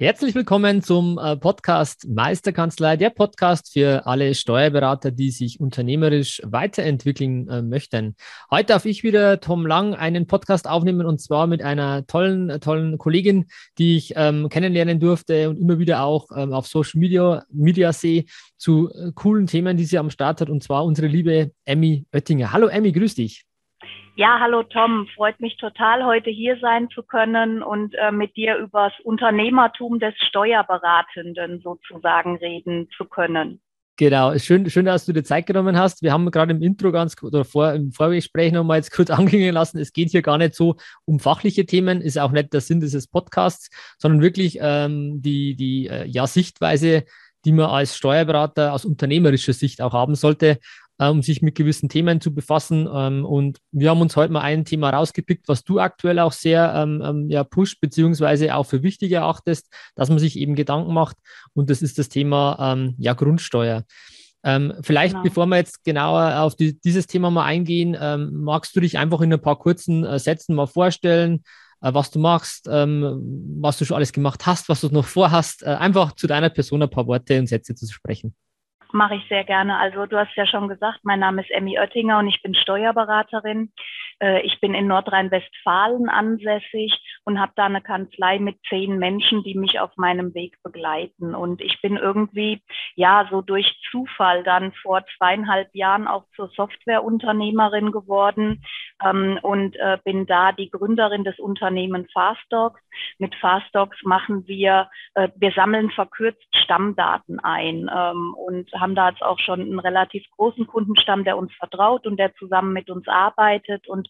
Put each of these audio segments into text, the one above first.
Herzlich willkommen zum äh, Podcast Meisterkanzlei, der Podcast für alle Steuerberater, die sich unternehmerisch weiterentwickeln äh, möchten. Heute darf ich wieder, Tom Lang, einen Podcast aufnehmen und zwar mit einer tollen, tollen Kollegin, die ich ähm, kennenlernen durfte und immer wieder auch ähm, auf Social Media, Media sehe zu äh, coolen Themen, die sie am Start hat und zwar unsere liebe Emmy Oettinger. Hallo Emmy, grüß dich. Ja, hallo Tom, freut mich total, heute hier sein zu können und äh, mit dir über das Unternehmertum des Steuerberatenden sozusagen reden zu können. Genau, schön, schön, dass du dir Zeit genommen hast. Wir haben gerade im Intro ganz oder vor, im Vorgespräch nochmal jetzt kurz anklingen lassen. Es geht hier gar nicht so um fachliche Themen, ist auch nicht der Sinn dieses Podcasts, sondern wirklich ähm, die, die äh, ja, Sichtweise, die man als Steuerberater aus unternehmerischer Sicht auch haben sollte äh, um sich mit gewissen Themen zu befassen. Ähm, und wir haben uns heute mal ein Thema rausgepickt, was du aktuell auch sehr ähm, ähm, ja, pusht, beziehungsweise auch für wichtig erachtest, dass man sich eben Gedanken macht. Und das ist das Thema ähm, ja, Grundsteuer. Ähm, vielleicht, genau. bevor wir jetzt genauer auf die, dieses Thema mal eingehen, ähm, magst du dich einfach in ein paar kurzen äh, Sätzen mal vorstellen, äh, was du machst, ähm, was du schon alles gemacht hast, was du noch vorhast, äh, einfach zu deiner Person ein paar Worte und Sätze zu sprechen mache ich sehr gerne. Also du hast ja schon gesagt, mein Name ist Emmy Oettinger und ich bin Steuerberaterin. Äh, ich bin in Nordrhein-Westfalen ansässig und habe da eine Kanzlei mit zehn Menschen, die mich auf meinem Weg begleiten. Und ich bin irgendwie, ja, so durch Zufall dann vor zweieinhalb Jahren auch zur Softwareunternehmerin geworden ähm, und äh, bin da die Gründerin des Unternehmens Fastdocs. Mit Fastdocs machen wir, äh, wir sammeln verkürzt Stammdaten ein ähm, und haben da jetzt auch schon einen relativ großen Kundenstamm, der uns vertraut und der zusammen mit uns arbeitet. Und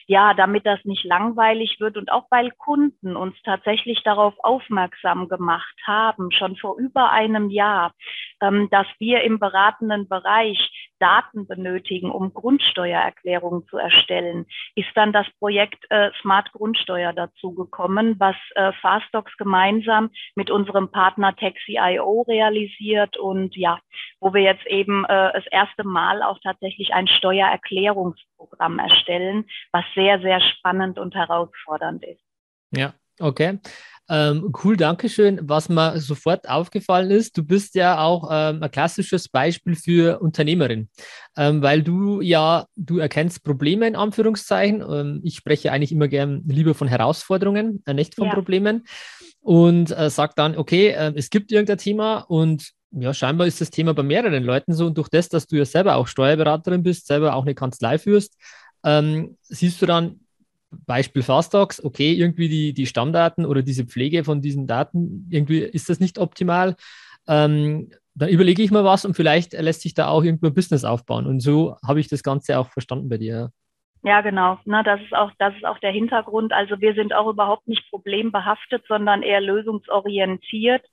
ja, damit das nicht langweilig wird und auch weil Kunden uns tatsächlich darauf aufmerksam gemacht haben, schon vor über einem Jahr, ähm, dass wir im beratenden Bereich Daten benötigen, um Grundsteuererklärungen zu erstellen, ist dann das Projekt äh, Smart Grundsteuer dazu gekommen, was äh, Fastdocs gemeinsam mit unserem Partner Taxi.io realisiert und ja, wo wir jetzt eben äh, das erste Mal auch tatsächlich ein Steuererklärungsprogramm erstellen, was sehr, sehr spannend und herausfordernd ist. Ja, okay. Ähm, cool, danke schön. Was mir sofort aufgefallen ist, du bist ja auch ähm, ein klassisches Beispiel für Unternehmerin, ähm, weil du ja, du erkennst Probleme in Anführungszeichen. Ähm, ich spreche eigentlich immer gern lieber von Herausforderungen, äh, nicht von ja. Problemen. Und äh, sag dann, okay, äh, es gibt irgendein Thema und ja, scheinbar ist das Thema bei mehreren Leuten so und durch das, dass du ja selber auch Steuerberaterin bist, selber auch eine Kanzlei führst, ähm, siehst du dann, Beispiel Fastdocs, okay, irgendwie die, die Stammdaten oder diese Pflege von diesen Daten, irgendwie ist das nicht optimal. Ähm, dann überlege ich mal was und vielleicht lässt sich da auch irgendwo ein Business aufbauen. Und so habe ich das Ganze auch verstanden bei dir. Ja, genau. Na, das ist auch, das ist auch der Hintergrund. Also wir sind auch überhaupt nicht problembehaftet, sondern eher lösungsorientiert.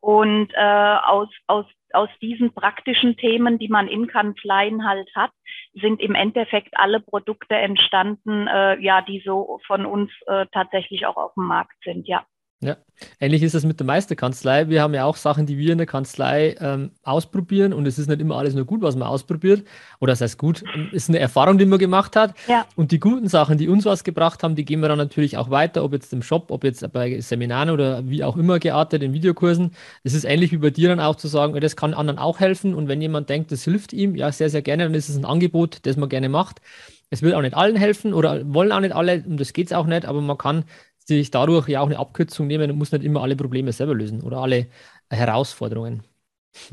Und äh, aus, aus, aus diesen praktischen Themen, die man in Kanzleien halt hat, sind im Endeffekt alle Produkte entstanden, äh, ja, die so von uns äh, tatsächlich auch auf dem Markt sind, ja. Ja, ähnlich ist es mit der Meisterkanzlei. Wir haben ja auch Sachen, die wir in der Kanzlei ähm, ausprobieren und es ist nicht immer alles nur gut, was man ausprobiert. Oder das heißt gut, ist eine Erfahrung, die man gemacht hat. Ja. Und die guten Sachen, die uns was gebracht haben, die geben wir dann natürlich auch weiter, ob jetzt im Shop, ob jetzt bei Seminaren oder wie auch immer geartet in Videokursen. Es ist ähnlich wie bei dir dann auch zu sagen, das kann anderen auch helfen und wenn jemand denkt, das hilft ihm, ja, sehr, sehr gerne, dann ist es ein Angebot, das man gerne macht. Es will auch nicht allen helfen oder wollen auch nicht alle und das geht es auch nicht, aber man kann sich dadurch ja auch eine Abkürzung nehmen und muss nicht immer alle Probleme selber lösen oder alle Herausforderungen.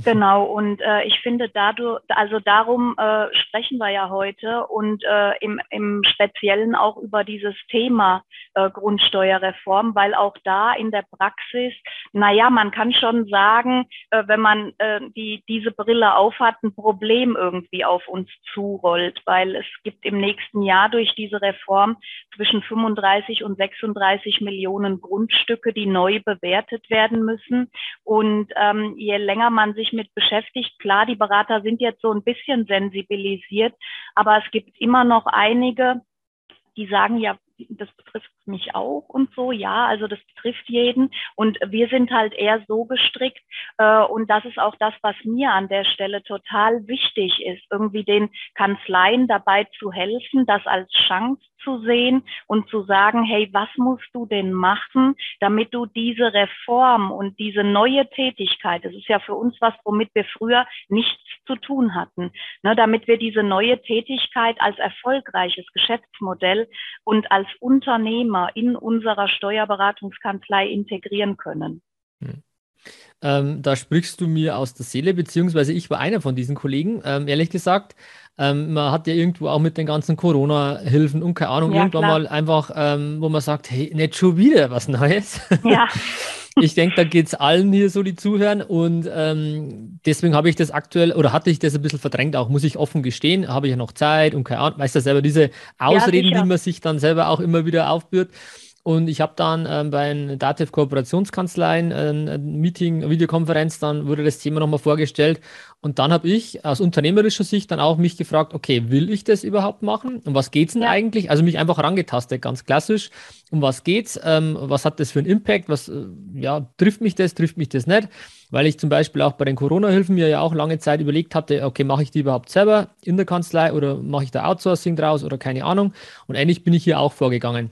Genau, und äh, ich finde dadurch, also darum äh, sprechen wir ja heute und äh, im, im Speziellen auch über dieses Thema äh, Grundsteuerreform, weil auch da in der Praxis, naja, man kann schon sagen, äh, wenn man äh, die, diese Brille aufhat, ein Problem irgendwie auf uns zurollt, weil es gibt im nächsten Jahr durch diese Reform zwischen 35 und 36 Millionen Grundstücke, die neu bewertet werden müssen. Und ähm, je länger man sich mit beschäftigt, klar, die Berater sind jetzt so ein bisschen sensibilisiert, aber es gibt immer noch einige, die sagen, ja, das betrifft mich auch und so, ja, also das betrifft jeden. Und wir sind halt eher so gestrickt, äh, und das ist auch das, was mir an der Stelle total wichtig ist, irgendwie den Kanzleien dabei zu helfen, das als Chance zu sehen und zu sagen, hey, was musst du denn machen, damit du diese Reform und diese neue Tätigkeit, das ist ja für uns was, womit wir früher nichts zu tun hatten, ne, damit wir diese neue Tätigkeit als erfolgreiches Geschäftsmodell und als Unternehmer in unserer Steuerberatungskanzlei integrieren können. Hm. Ähm, da sprichst du mir aus der Seele, beziehungsweise ich war einer von diesen Kollegen. Ähm, ehrlich gesagt, ähm, man hat ja irgendwo auch mit den ganzen Corona-Hilfen und keine Ahnung, ja, irgendwann klar. mal einfach, ähm, wo man sagt, hey, nicht schon wieder was Neues. Ja. ich denke, da geht es allen hier so, die zuhören. Und ähm, deswegen habe ich das aktuell, oder hatte ich das ein bisschen verdrängt, auch muss ich offen gestehen, habe ich ja noch Zeit und keine Ahnung, weißt du selber, diese Ausreden, ja, die man sich dann selber auch immer wieder aufbührt. Und ich habe dann ähm, bei einer Dativ Kooperationskanzleien ein, ein Meeting, Videokonferenz, dann wurde das Thema nochmal vorgestellt. Und dann habe ich aus unternehmerischer Sicht dann auch mich gefragt, okay, will ich das überhaupt machen? Um was geht es denn ja. eigentlich? Also mich einfach herangetastet, ganz klassisch. Um was geht's? Ähm, was hat das für einen Impact? Was, äh, ja, trifft mich das, trifft mich das nicht? Weil ich zum Beispiel auch bei den Corona-Hilfen mir ja auch lange Zeit überlegt hatte, okay, mache ich die überhaupt selber in der Kanzlei oder mache ich da Outsourcing draus oder keine Ahnung? Und ähnlich bin ich hier auch vorgegangen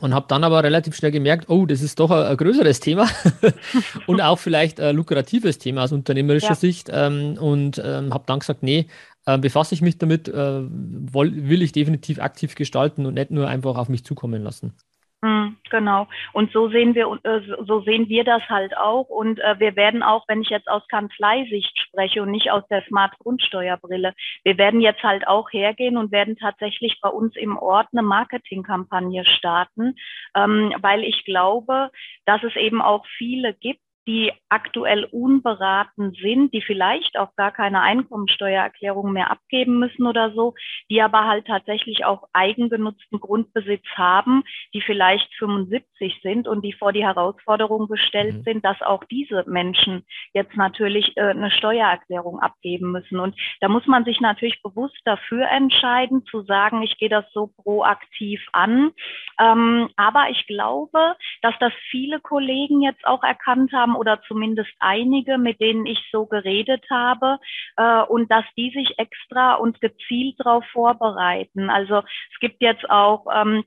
und habe dann aber relativ schnell gemerkt, oh, das ist doch ein, ein größeres Thema und auch vielleicht ein lukratives Thema aus unternehmerischer ja. Sicht ähm, und ähm, habe dann gesagt, nee, äh, befasse ich mich damit, äh, will, will ich definitiv aktiv gestalten und nicht nur einfach auf mich zukommen lassen. Mhm, genau. Und so sehen wir, äh, so sehen wir das halt auch. Und äh, wir werden auch, wenn ich jetzt aus Kanzleisicht spreche und nicht aus der Smart Grundsteuerbrille, wir werden jetzt halt auch hergehen und werden tatsächlich bei uns im Ort eine Marketingkampagne starten, ähm, weil ich glaube, dass es eben auch viele gibt, die aktuell unberaten sind, die vielleicht auch gar keine Einkommensteuererklärung mehr abgeben müssen oder so, die aber halt tatsächlich auch eigengenutzten Grundbesitz haben, die vielleicht 75 sind und die vor die Herausforderung gestellt mhm. sind, dass auch diese Menschen jetzt natürlich äh, eine Steuererklärung abgeben müssen. Und da muss man sich natürlich bewusst dafür entscheiden, zu sagen, ich gehe das so proaktiv an. Ähm, aber ich glaube, dass das viele Kollegen jetzt auch erkannt haben, oder zumindest einige, mit denen ich so geredet habe, äh, und dass die sich extra und gezielt darauf vorbereiten. Also es gibt jetzt auch ähm,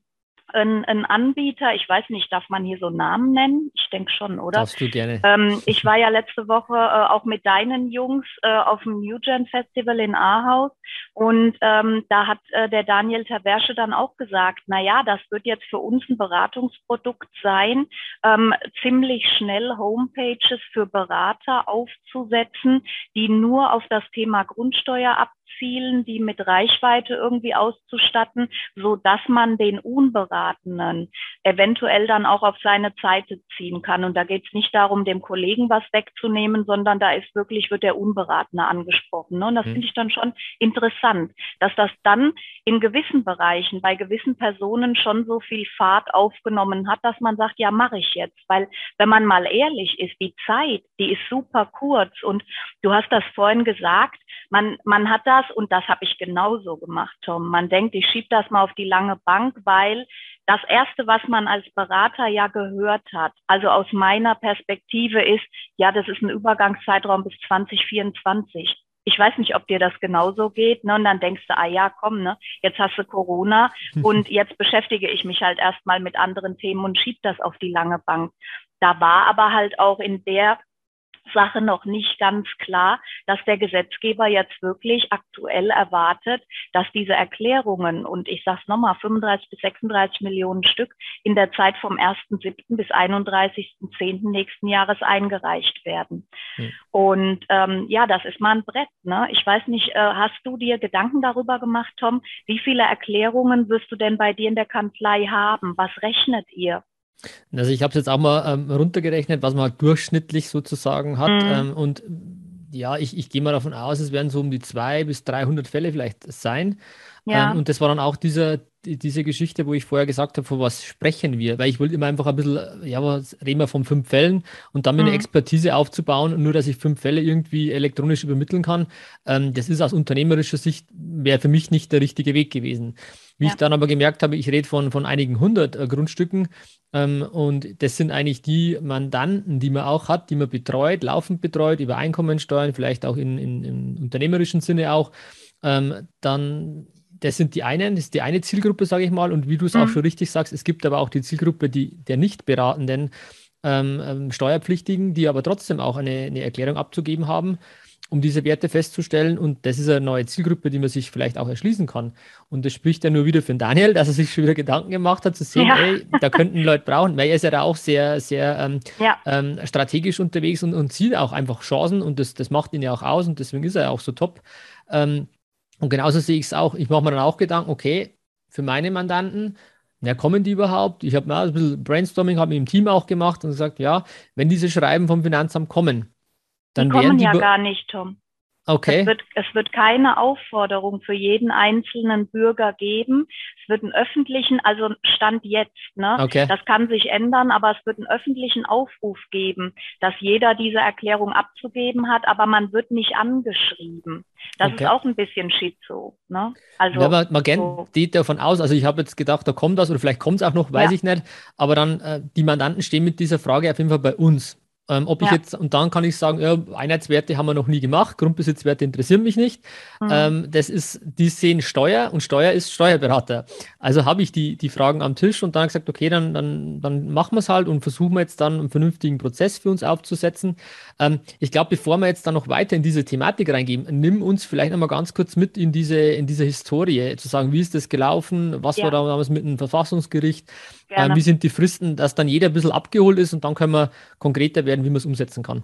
ein, ein Anbieter, ich weiß nicht, darf man hier so Namen nennen? Ich denke schon, oder? Darfst du gerne. Ähm, ich war ja letzte Woche äh, auch mit deinen Jungs äh, auf dem New Gen Festival in Ahaus und ähm, da hat äh, der Daniel Taversche dann auch gesagt, na ja, das wird jetzt für uns ein Beratungsprodukt sein, ähm, ziemlich schnell Homepages für Berater aufzusetzen, die nur auf das Thema Grundsteuer ab Zielen, die mit Reichweite irgendwie auszustatten, so dass man den Unberatenen eventuell dann auch auf seine Seite ziehen kann. Und da geht es nicht darum, dem Kollegen was wegzunehmen, sondern da ist wirklich, wird der Unberatene angesprochen. Ne? Und das mhm. finde ich dann schon interessant, dass das dann in gewissen Bereichen, bei gewissen Personen schon so viel Fahrt aufgenommen hat, dass man sagt, ja, mache ich jetzt. Weil wenn man mal ehrlich ist, die Zeit, die ist super kurz. Und du hast das vorhin gesagt, man, man hat das und das habe ich genauso gemacht, Tom. Man denkt, ich schiebe das mal auf die lange Bank, weil das Erste, was man als Berater ja gehört hat, also aus meiner Perspektive ist, ja, das ist ein Übergangszeitraum bis 2024. Ich weiß nicht, ob dir das genauso geht. Ne? Und dann denkst du, ah ja, komm, ne, jetzt hast du Corona und jetzt beschäftige ich mich halt erstmal mit anderen Themen und schieb das auf die lange Bank. Da war aber halt auch in der Sache noch nicht ganz klar, dass der Gesetzgeber jetzt wirklich aktuell erwartet, dass diese Erklärungen und ich sage es nochmal, 35 bis 36 Millionen Stück in der Zeit vom 1.7. bis 31.10. nächsten Jahres eingereicht werden. Hm. Und ähm, ja, das ist mal ein Brett. Ne? Ich weiß nicht, äh, hast du dir Gedanken darüber gemacht, Tom? Wie viele Erklärungen wirst du denn bei dir in der Kanzlei haben? Was rechnet ihr? Also ich habe es jetzt auch mal ähm, runtergerechnet, was man halt durchschnittlich sozusagen hat. Mhm. Ähm, und ja, ich, ich gehe mal davon aus, es werden so um die 200 bis 300 Fälle vielleicht sein. Ja. Ähm, und das war dann auch dieser, diese Geschichte, wo ich vorher gesagt habe, von was sprechen wir? Weil ich wollte immer einfach ein bisschen, ja, was reden wir von fünf Fällen und dann mhm. eine Expertise aufzubauen, nur dass ich fünf Fälle irgendwie elektronisch übermitteln kann. Ähm, das ist aus unternehmerischer Sicht, wäre für mich nicht der richtige Weg gewesen. Wie ja. ich dann aber gemerkt habe, ich rede von, von einigen hundert äh, Grundstücken ähm, und das sind eigentlich die Mandanten, die man auch hat, die man betreut, laufend betreut, über Einkommensteuern, vielleicht auch in, in, im unternehmerischen Sinne auch. Ähm, dann das sind die einen, das ist die eine Zielgruppe, sage ich mal. Und wie du es mhm. auch schon richtig sagst, es gibt aber auch die Zielgruppe die, der nicht beratenden ähm, ähm, Steuerpflichtigen, die aber trotzdem auch eine, eine Erklärung abzugeben haben, um diese Werte festzustellen. Und das ist eine neue Zielgruppe, die man sich vielleicht auch erschließen kann. Und das spricht ja nur wieder für Daniel, dass er sich schon wieder Gedanken gemacht hat, zu sehen, ja. ey, da könnten Leute brauchen, weil er ist ja da auch sehr, sehr ähm, ja. ähm, strategisch unterwegs und, und sieht auch einfach Chancen und das, das macht ihn ja auch aus und deswegen ist er ja auch so top. Ähm, und genauso sehe ich es auch. Ich mache mir dann auch Gedanken, okay, für meine Mandanten, wer kommen die überhaupt? Ich habe mal ein bisschen Brainstorming, habe im Team auch gemacht und gesagt, ja, wenn diese Schreiben vom Finanzamt kommen, dann die kommen die ja gar nicht, Tom. Okay. Es wird, es wird keine Aufforderung für jeden einzelnen Bürger geben. Es wird einen öffentlichen, also Stand jetzt, ne? Okay. Das kann sich ändern, aber es wird einen öffentlichen Aufruf geben, dass jeder diese Erklärung abzugeben hat, aber man wird nicht angeschrieben. Das okay. ist auch ein bisschen schizo. Ne? Also, ja, man, man so. geht davon aus, also ich habe jetzt gedacht, da kommt das oder vielleicht kommt es auch noch, weiß ja. ich nicht. Aber dann, äh, die Mandanten stehen mit dieser Frage auf jeden Fall bei uns. Ähm, ob ja. ich jetzt, und dann kann ich sagen, ja, Einheitswerte haben wir noch nie gemacht, Grundbesitzwerte interessieren mich nicht. Mhm. Ähm, das ist, die sehen Steuer und Steuer ist Steuerberater. Also habe ich die, die Fragen am Tisch und dann gesagt, okay, dann, dann, dann machen wir es halt und versuchen wir jetzt dann einen vernünftigen Prozess für uns aufzusetzen. Ähm, ich glaube, bevor wir jetzt dann noch weiter in diese Thematik reingehen, nimm uns vielleicht einmal ganz kurz mit in diese, in diese Historie, zu sagen, wie ist das gelaufen, was ja. war damals mit dem Verfassungsgericht, ähm, wie sind die Fristen, dass dann jeder ein bisschen abgeholt ist und dann können wir konkreter werden, wie man es umsetzen kann.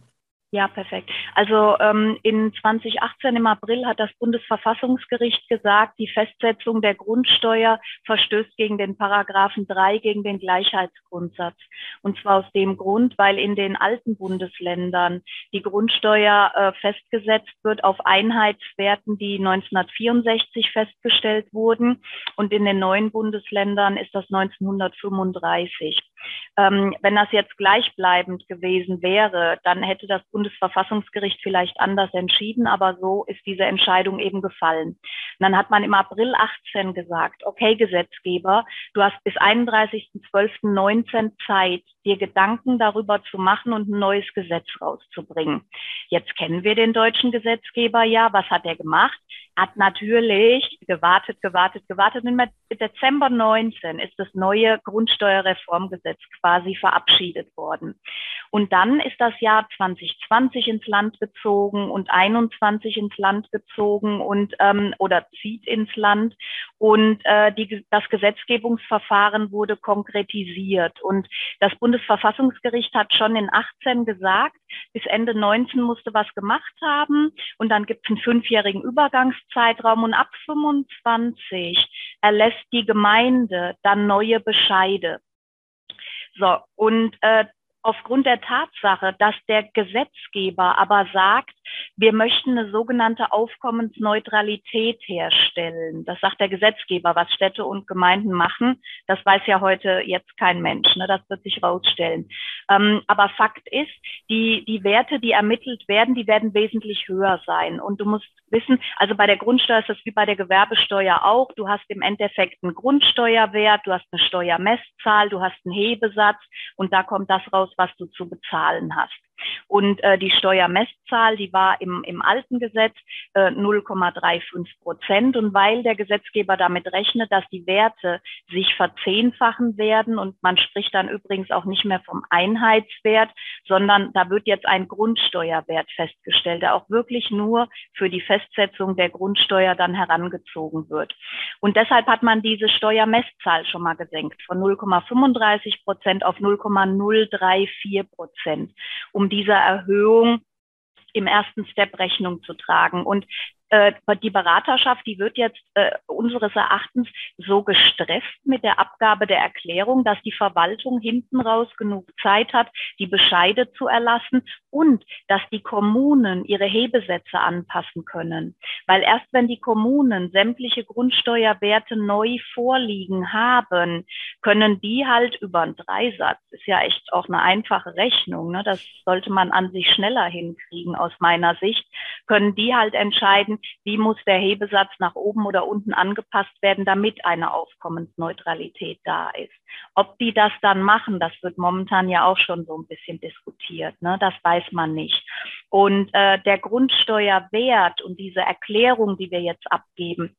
Ja, perfekt. Also ähm, in 2018 im April hat das Bundesverfassungsgericht gesagt, die Festsetzung der Grundsteuer verstößt gegen den Paragraphen 3 gegen den Gleichheitsgrundsatz. Und zwar aus dem Grund, weil in den alten Bundesländern die Grundsteuer äh, festgesetzt wird auf Einheitswerten, die 1964 festgestellt wurden. Und in den neuen Bundesländern ist das 1935. Ähm, wenn das jetzt gleichbleibend gewesen wäre, dann hätte das Bundesverfassungsgericht vielleicht anders entschieden, aber so ist diese Entscheidung eben gefallen. Und dann hat man im April 18 gesagt, okay, Gesetzgeber, du hast bis 31.12.19 Zeit, dir Gedanken darüber zu machen und ein neues Gesetz rauszubringen. Jetzt kennen wir den deutschen Gesetzgeber ja. Was hat er gemacht? Hat natürlich gewartet, gewartet, gewartet. Und im Dezember 19 ist das neue Grundsteuerreformgesetz quasi verabschiedet worden. Und dann ist das Jahr 2020 ins Land gezogen und 21 ins Land gezogen und ähm, oder zieht ins Land. Und äh, die, das Gesetzgebungsverfahren wurde konkretisiert. Und das Bundesverfassungsgericht hat schon in 18 gesagt, bis Ende 19 musste was gemacht haben. Und dann gibt es einen fünfjährigen Übergangszeitraum. Und ab 25 erlässt die Gemeinde dann neue Bescheide. So, und äh, aufgrund der Tatsache, dass der Gesetzgeber aber sagt, wir möchten eine sogenannte Aufkommensneutralität herstellen. Das sagt der Gesetzgeber, was Städte und Gemeinden machen. Das weiß ja heute jetzt kein Mensch. Ne? Das wird sich rausstellen. Ähm, aber Fakt ist, die, die Werte, die ermittelt werden, die werden wesentlich höher sein. Und du musst wissen, also bei der Grundsteuer ist das wie bei der Gewerbesteuer auch. Du hast im Endeffekt einen Grundsteuerwert, du hast eine Steuermesszahl, du hast einen Hebesatz und da kommt das raus, was du zu bezahlen hast. Und äh, die Steuermesszahl, die war im, im alten Gesetz äh, 0,35 Prozent. Und weil der Gesetzgeber damit rechnet, dass die Werte sich verzehnfachen werden und man spricht dann übrigens auch nicht mehr vom Einheitswert, sondern da wird jetzt ein Grundsteuerwert festgestellt, der auch wirklich nur für die Festsetzung der Grundsteuer dann herangezogen wird. Und deshalb hat man diese Steuermesszahl schon mal gesenkt von 0,35 Prozent auf 0,034 Prozent, um dieser Erhöhung im ersten Step Rechnung zu tragen. Und äh, die Beraterschaft, die wird jetzt äh, unseres Erachtens so gestresst mit der Abgabe der Erklärung, dass die Verwaltung hinten raus genug Zeit hat, die Bescheide zu erlassen und dass die Kommunen ihre Hebesätze anpassen können. Weil erst wenn die Kommunen sämtliche Grundsteuerwerte neu vorliegen haben, können die halt über einen Dreisatz, ist ja echt auch eine einfache Rechnung, ne? das sollte man an sich schneller hinkriegen aus meiner Sicht, können die halt entscheiden, wie muss der Hebesatz nach oben oder unten angepasst werden, damit eine Aufkommensneutralität da ist. Ob die das dann machen, das wird momentan ja auch schon so ein bisschen diskutiert. Ne? Das weiß man nicht. Und äh, der Grundsteuerwert und diese Erklärung, die wir jetzt abgeben,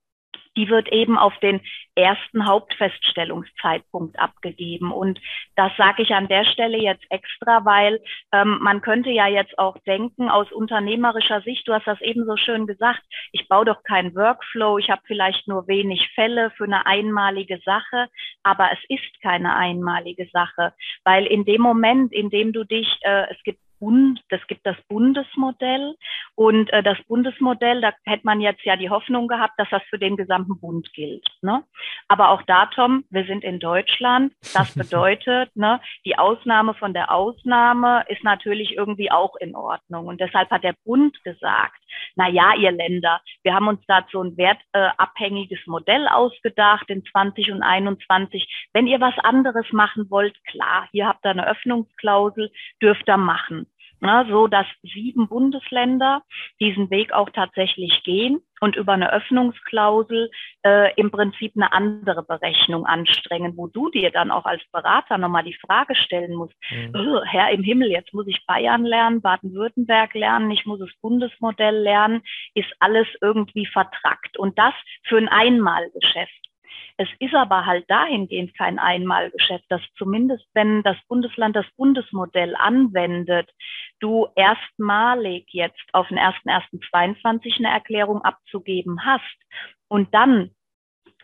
die wird eben auf den ersten Hauptfeststellungszeitpunkt abgegeben. Und das sage ich an der Stelle jetzt extra, weil ähm, man könnte ja jetzt auch denken, aus unternehmerischer Sicht, du hast das eben so schön gesagt, ich baue doch keinen Workflow, ich habe vielleicht nur wenig Fälle für eine einmalige Sache, aber es ist keine einmalige Sache, weil in dem Moment, in dem du dich, äh, es gibt Bund, das gibt das Bundesmodell und äh, das Bundesmodell, da hätte man jetzt ja die Hoffnung gehabt, dass das für den gesamten Bund gilt. Ne? Aber auch da, Tom, wir sind in Deutschland. Das bedeutet, ne, die Ausnahme von der Ausnahme ist natürlich irgendwie auch in Ordnung. Und deshalb hat der Bund gesagt, na ja, ihr Länder, wir haben uns dazu ein wertabhängiges Modell ausgedacht in 20 und 21. Wenn ihr was anderes machen wollt, klar, hier habt ihr eine Öffnungsklausel, dürft ihr machen ne, so dass sieben Bundesländer diesen Weg auch tatsächlich gehen und über eine Öffnungsklausel äh, im Prinzip eine andere Berechnung anstrengen, wo du dir dann auch als Berater nochmal die Frage stellen musst, mhm. oh, Herr im Himmel, jetzt muss ich Bayern lernen, Baden-Württemberg lernen, ich muss das Bundesmodell lernen, ist alles irgendwie vertrackt. Und das für ein Einmalgeschäft. Es ist aber halt dahingehend kein Einmalgeschäft, dass zumindest wenn das Bundesland das Bundesmodell anwendet, du erstmalig jetzt auf den 1.1.22 eine Erklärung abzugeben hast und dann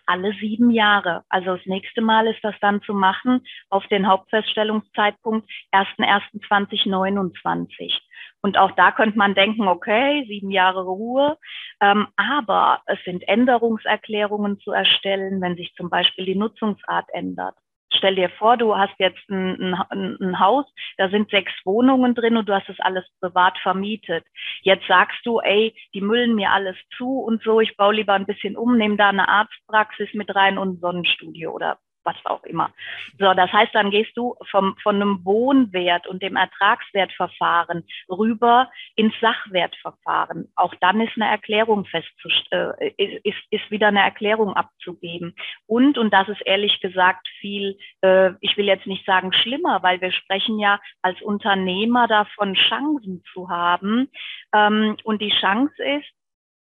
alle sieben Jahre. Also das nächste Mal ist das dann zu machen auf den Hauptfeststellungszeitpunkt 1.1.2029. Und auch da könnte man denken, okay, sieben Jahre Ruhe. Ähm, aber es sind Änderungserklärungen zu erstellen, wenn sich zum Beispiel die Nutzungsart ändert. Stell dir vor, du hast jetzt ein, ein, ein, Haus, da sind sechs Wohnungen drin und du hast das alles privat vermietet. Jetzt sagst du, ey, die müllen mir alles zu und so, ich baue lieber ein bisschen um, nehme da eine Arztpraxis mit rein und ein Sonnenstudio oder was auch immer. So, das heißt, dann gehst du vom, von einem Wohnwert und dem Ertragswertverfahren rüber ins Sachwertverfahren. Auch dann ist eine Erklärung festzustellen, äh, ist, ist wieder eine Erklärung abzugeben. Und, und das ist ehrlich gesagt viel, äh, ich will jetzt nicht sagen schlimmer, weil wir sprechen ja als Unternehmer davon, Chancen zu haben. Ähm, und die Chance ist,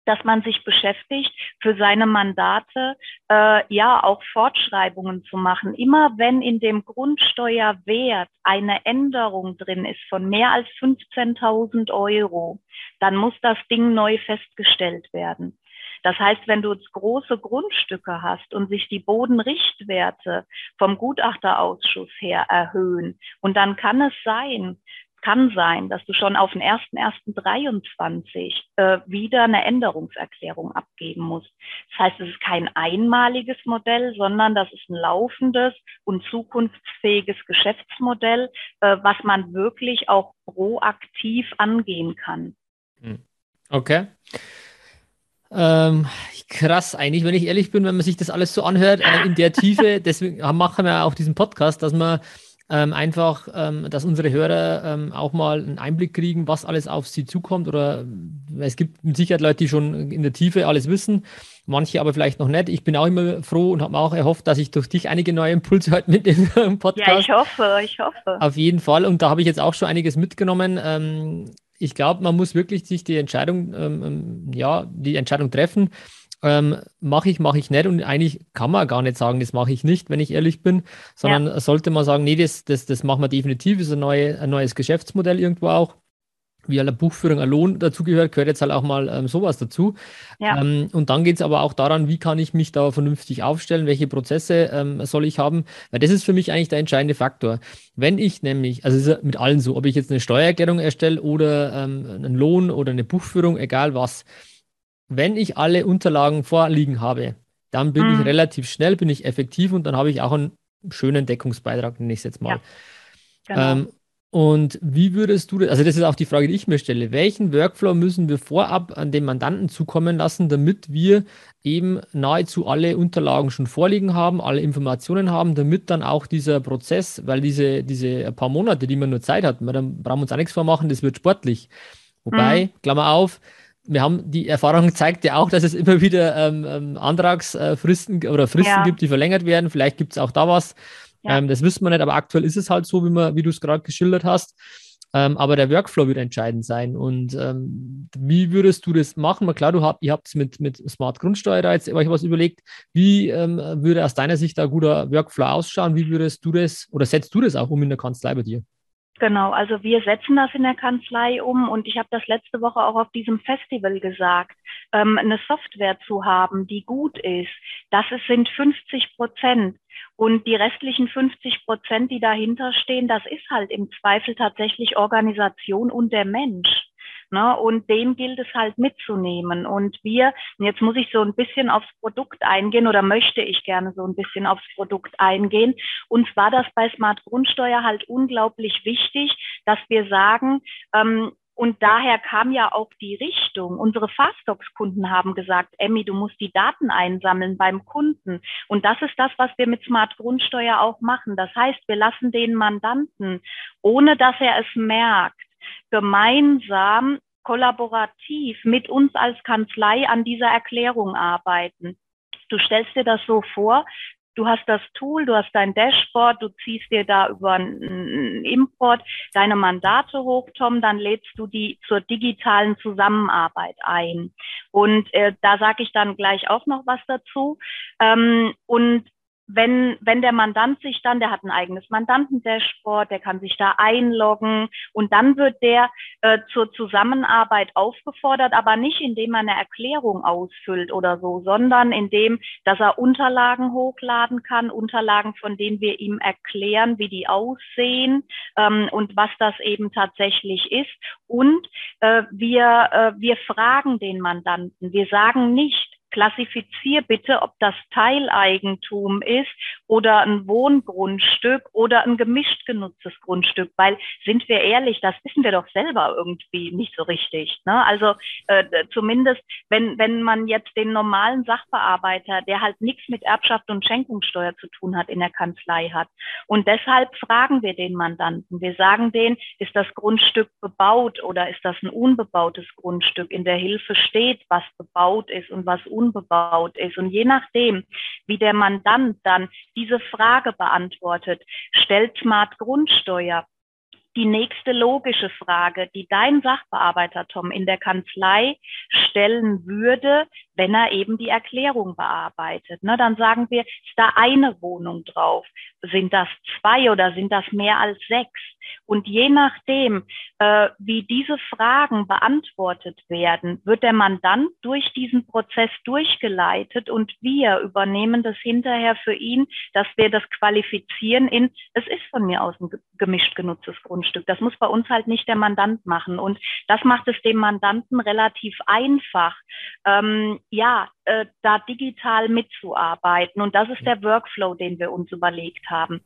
dass man sich beschäftigt, für seine Mandate äh, ja auch Fortschreibungen zu machen. Immer wenn in dem Grundsteuerwert eine Änderung drin ist von mehr als 15.000 Euro, dann muss das Ding neu festgestellt werden. Das heißt, wenn du große Grundstücke hast und sich die Bodenrichtwerte vom Gutachterausschuss her erhöhen, und dann kann es sein, kann sein, dass du schon auf den 1.1.23 äh, wieder eine Änderungserklärung abgeben musst. Das heißt, es ist kein einmaliges Modell, sondern das ist ein laufendes und zukunftsfähiges Geschäftsmodell, äh, was man wirklich auch proaktiv angehen kann. Hm. Okay. Ähm, krass, eigentlich, wenn ich ehrlich bin, wenn man sich das alles so anhört, äh, in der Tiefe, deswegen machen wir auch diesen Podcast, dass man ähm, einfach, ähm, dass unsere Hörer ähm, auch mal einen Einblick kriegen, was alles auf sie zukommt. Oder äh, es gibt mit Sicherheit Leute, die schon in der Tiefe alles wissen, manche aber vielleicht noch nicht. Ich bin auch immer froh und habe mir auch erhofft, dass ich durch dich einige neue Impulse heute mit im Podcast. Ja, ich hoffe, ich hoffe. Auf jeden Fall. Und da habe ich jetzt auch schon einiges mitgenommen. Ähm, ich glaube, man muss wirklich sich die Entscheidung, ähm, ja, die Entscheidung treffen ähm, mache ich, mache ich nicht. Und eigentlich kann man gar nicht sagen, das mache ich nicht, wenn ich ehrlich bin, sondern ja. sollte man sagen, nee, das, das, das machen wir definitiv, ist ein, neue, ein neues Geschäftsmodell irgendwo auch. Wie eine Buchführung ein Lohn dazugehört, gehört jetzt halt auch mal ähm, sowas dazu. Ja. Ähm, und dann geht es aber auch daran, wie kann ich mich da vernünftig aufstellen, welche Prozesse ähm, soll ich haben, weil das ist für mich eigentlich der entscheidende Faktor. Wenn ich nämlich, also ist ja mit allen so, ob ich jetzt eine Steuererklärung erstelle oder ähm, einen Lohn oder eine Buchführung, egal was, wenn ich alle Unterlagen vorliegen habe, dann bin mhm. ich relativ schnell, bin ich effektiv und dann habe ich auch einen schönen Deckungsbeitrag, nenne ich es jetzt mal. Ja, genau. ähm, und wie würdest du, also das ist auch die Frage, die ich mir stelle, welchen Workflow müssen wir vorab an den Mandanten zukommen lassen, damit wir eben nahezu alle Unterlagen schon vorliegen haben, alle Informationen haben, damit dann auch dieser Prozess, weil diese, diese paar Monate, die man nur Zeit hat, dann brauchen wir uns auch nichts vormachen, das wird sportlich. Wobei, mhm. Klammer auf, wir haben die Erfahrung zeigt ja auch, dass es immer wieder ähm, ähm Antragsfristen oder Fristen ja. gibt, die verlängert werden. Vielleicht gibt es auch da was. Ja. Ähm, das wissen wir nicht, aber aktuell ist es halt so, wie, man, wie du es gerade geschildert hast. Ähm, aber der Workflow wird entscheidend sein. Und ähm, wie würdest du das machen? Klar, du habt, ihr habt es mit, mit Smart Grundsteuer da jetzt euch was überlegt. Wie ähm, würde aus deiner Sicht ein guter Workflow ausschauen? Wie würdest du das oder setzt du das auch um in der Kanzlei bei dir? Genau, also wir setzen das in der Kanzlei um und ich habe das letzte Woche auch auf diesem Festival gesagt. Ähm, eine Software zu haben, die gut ist, das ist, sind 50 Prozent. Und die restlichen 50 Prozent, die dahinter stehen, das ist halt im Zweifel tatsächlich Organisation und der Mensch. Ne? Und den gilt es halt mitzunehmen. Und wir, jetzt muss ich so ein bisschen aufs Produkt eingehen oder möchte ich gerne so ein bisschen aufs Produkt eingehen. Und zwar das bei Smart Grundsteuer halt unglaublich wichtig, dass wir sagen, ähm, und daher kam ja auch die Richtung. Unsere Fastdocs-Kunden haben gesagt, Emmy, du musst die Daten einsammeln beim Kunden. Und das ist das, was wir mit Smart Grundsteuer auch machen. Das heißt, wir lassen den Mandanten, ohne dass er es merkt, gemeinsam kollaborativ mit uns als Kanzlei an dieser Erklärung arbeiten. Du stellst dir das so vor, du hast das Tool, du hast dein Dashboard, du ziehst dir da über einen Import deine Mandate hoch, Tom, dann lädst du die zur digitalen Zusammenarbeit ein. Und äh, da sage ich dann gleich auch noch was dazu. Ähm, und wenn, wenn der Mandant sich dann, der hat ein eigenes Mandantendashboard, der kann sich da einloggen und dann wird der äh, zur Zusammenarbeit aufgefordert, aber nicht indem er eine Erklärung ausfüllt oder so, sondern indem, dass er Unterlagen hochladen kann, Unterlagen, von denen wir ihm erklären, wie die aussehen ähm, und was das eben tatsächlich ist. Und äh, wir, äh, wir fragen den Mandanten. Wir sagen nicht, klassifizier bitte, ob das Teileigentum ist oder ein Wohngrundstück oder ein gemischt genutztes Grundstück, weil sind wir ehrlich, das wissen wir doch selber irgendwie nicht so richtig. Ne? Also äh, zumindest, wenn, wenn man jetzt den normalen Sachbearbeiter, der halt nichts mit Erbschaft und Schenkungssteuer zu tun hat, in der Kanzlei hat. Und deshalb fragen wir den Mandanten. Wir sagen denen, ist das Grundstück bebaut oder ist das ein unbebautes Grundstück? In der Hilfe steht, was bebaut ist und was unbebaut ist. Und je nachdem, wie der Mandant dann diese Frage beantwortet, stellt Smart Grundsteuer die nächste logische Frage, die dein Sachbearbeiter Tom in der Kanzlei stellen würde, wenn er eben die Erklärung bearbeitet. Ne, dann sagen wir, ist da eine Wohnung drauf? Sind das zwei oder sind das mehr als sechs? Und je nachdem, äh, wie diese Fragen beantwortet werden, wird der Mandant durch diesen Prozess durchgeleitet und wir übernehmen das hinterher für ihn, dass wir das qualifizieren in, es ist von mir aus ein gemischt genutztes Grundstück. Das muss bei uns halt nicht der Mandant machen. Und das macht es dem Mandanten relativ einfach, ähm, ja, äh, da digital mitzuarbeiten. Und das ist der Workflow, den wir uns überlegt haben.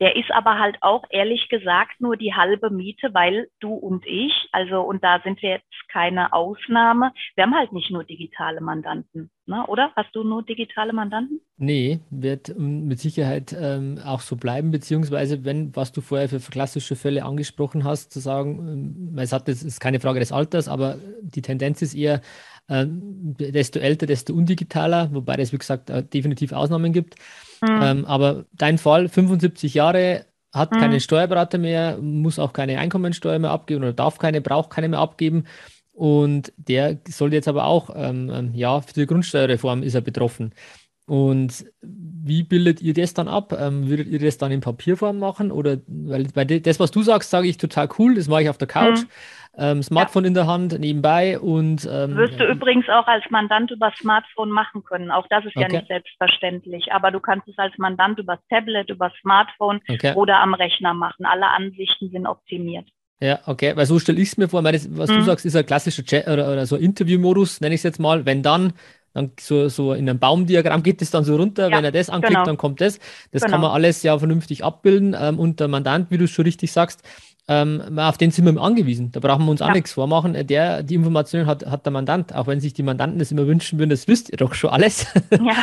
Der ist aber halt auch ehrlich gesagt nur die halbe Miete, weil du und ich, also und da sind wir jetzt keine Ausnahme, wir haben halt nicht nur digitale Mandanten. Ne, oder? Hast du nur digitale Mandanten? Nee, wird ähm, mit Sicherheit ähm, auch so bleiben, beziehungsweise wenn, was du vorher für klassische Fälle angesprochen hast, zu sagen, ähm, es hat, das ist keine Frage des Alters, aber die Tendenz ist eher, ähm, desto älter, desto undigitaler, wobei es, wie gesagt, äh, definitiv Ausnahmen gibt. Mhm. Ähm, aber dein Fall, 75 Jahre, hat mhm. keinen Steuerberater mehr, muss auch keine Einkommensteuer mehr abgeben oder darf keine, braucht keine mehr abgeben. Und der soll jetzt aber auch, ähm, ähm, ja, für die Grundsteuerreform ist er betroffen. Und wie bildet ihr das dann ab? Ähm, würdet ihr das dann in Papierform machen? Oder weil bei das, was du sagst, sage ich total cool, das mache ich auf der Couch. Mhm. Ähm, Smartphone ja. in der Hand nebenbei und ähm, wirst du ja. übrigens auch als Mandant über Smartphone machen können. Auch das ist okay. ja nicht selbstverständlich, aber du kannst es als Mandant über Tablet, über Smartphone okay. oder am Rechner machen. Alle Ansichten sind optimiert. Ja, okay, weil so stelle ich es mir vor, das, was mhm. du sagst, ist ein klassischer Chat oder, oder so Interviewmodus, nenne ich es jetzt mal. Wenn dann, dann so, so in einem Baumdiagramm geht es dann so runter, ja, wenn er das anklickt, genau. dann kommt das. Das genau. kann man alles ja vernünftig abbilden. Ähm, und der Mandant, wie du es schon richtig sagst, ähm, auf den sind wir angewiesen. Da brauchen wir uns ja. auch nichts vormachen. Der, die Informationen hat, hat der Mandant, auch wenn sich die Mandanten das immer wünschen würden, das wisst ihr doch schon alles. Ja.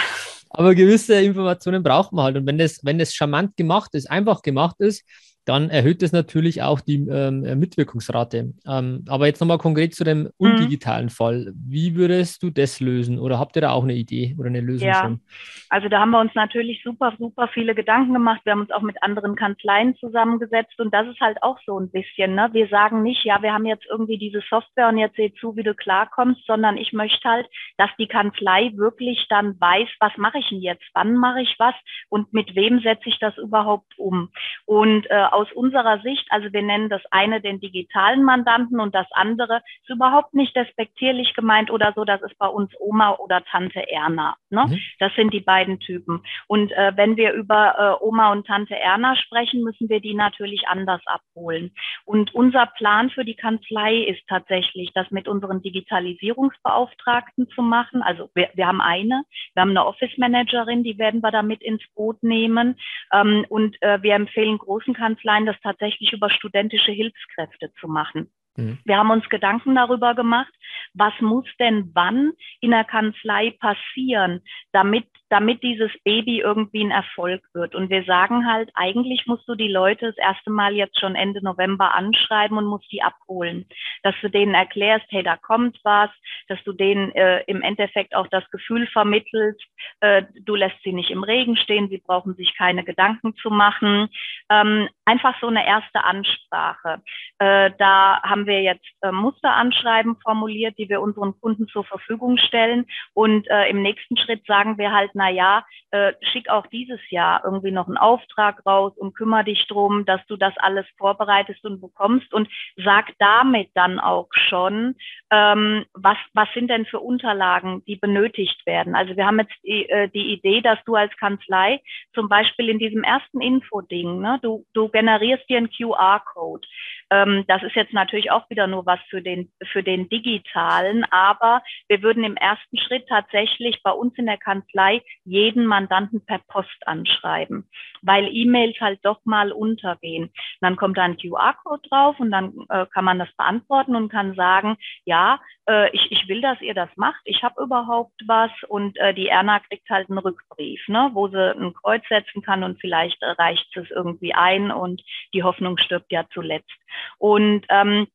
Aber gewisse Informationen braucht man halt. Und wenn das, wenn das charmant gemacht ist, einfach gemacht ist, dann erhöht das natürlich auch die ähm, äh, Mitwirkungsrate. Ähm, aber jetzt nochmal konkret zu dem mhm. undigitalen mhm. Fall. Wie würdest du das lösen? Oder habt ihr da auch eine Idee oder eine Lösung ja. schon? Also da haben wir uns natürlich super, super viele Gedanken gemacht. Wir haben uns auch mit anderen Kanzleien zusammengesetzt und das ist halt auch so ein bisschen. Ne? Wir sagen nicht, ja, wir haben jetzt irgendwie diese Software und jetzt seh zu, wie du klarkommst, sondern ich möchte halt, dass die Kanzlei wirklich dann weiß, was mache ich denn jetzt, wann mache ich was und mit wem setze ich das überhaupt um. Und äh, aus unserer Sicht, also wir nennen das eine den digitalen Mandanten und das andere ist überhaupt nicht despektierlich gemeint oder so, das ist bei uns Oma oder Tante Erna. Ne? Mhm. Das sind die beiden Typen. Und äh, wenn wir über äh, Oma und Tante Erna sprechen, müssen wir die natürlich anders abholen. Und unser Plan für die Kanzlei ist tatsächlich, das mit unseren Digitalisierungsbeauftragten zu machen. Also wir, wir haben eine, wir haben eine Office Managerin, die werden wir da mit ins Boot nehmen. Ähm, und äh, wir empfehlen großen Kanzleien, Kanzleien das tatsächlich über studentische Hilfskräfte zu machen. Mhm. Wir haben uns Gedanken darüber gemacht, was muss denn wann in der Kanzlei passieren, damit damit dieses Baby irgendwie ein Erfolg wird. Und wir sagen halt, eigentlich musst du die Leute das erste Mal jetzt schon Ende November anschreiben und musst die abholen. Dass du denen erklärst, hey, da kommt was, dass du denen äh, im Endeffekt auch das Gefühl vermittelst, äh, du lässt sie nicht im Regen stehen, sie brauchen sich keine Gedanken zu machen. Ähm, einfach so eine erste Ansprache. Äh, da haben wir jetzt äh, Musteranschreiben formuliert, die wir unseren Kunden zur Verfügung stellen. Und äh, im nächsten Schritt sagen wir halt, na ja, äh, schick auch dieses Jahr irgendwie noch einen Auftrag raus und kümmere dich drum, dass du das alles vorbereitest und bekommst und sag damit dann auch schon, ähm, was, was sind denn für Unterlagen, die benötigt werden. Also wir haben jetzt die, äh, die Idee, dass du als Kanzlei zum Beispiel in diesem ersten Info-Ding, ne, du, du generierst dir einen QR-Code. Ähm, das ist jetzt natürlich auch wieder nur was für den, für den digitalen, aber wir würden im ersten Schritt tatsächlich bei uns in der Kanzlei jeden Mandanten per Post anschreiben, weil E-Mails halt doch mal untergehen. dann kommt da ein QR-Code drauf und dann äh, kann man das beantworten und kann sagen, ja, äh, ich, ich will, dass ihr das macht, ich habe überhaupt was und äh, die Erna kriegt halt einen Rückbrief, ne, wo sie ein Kreuz setzen kann und vielleicht reicht es irgendwie ein und die Hoffnung stirbt ja zuletzt. Und ähm,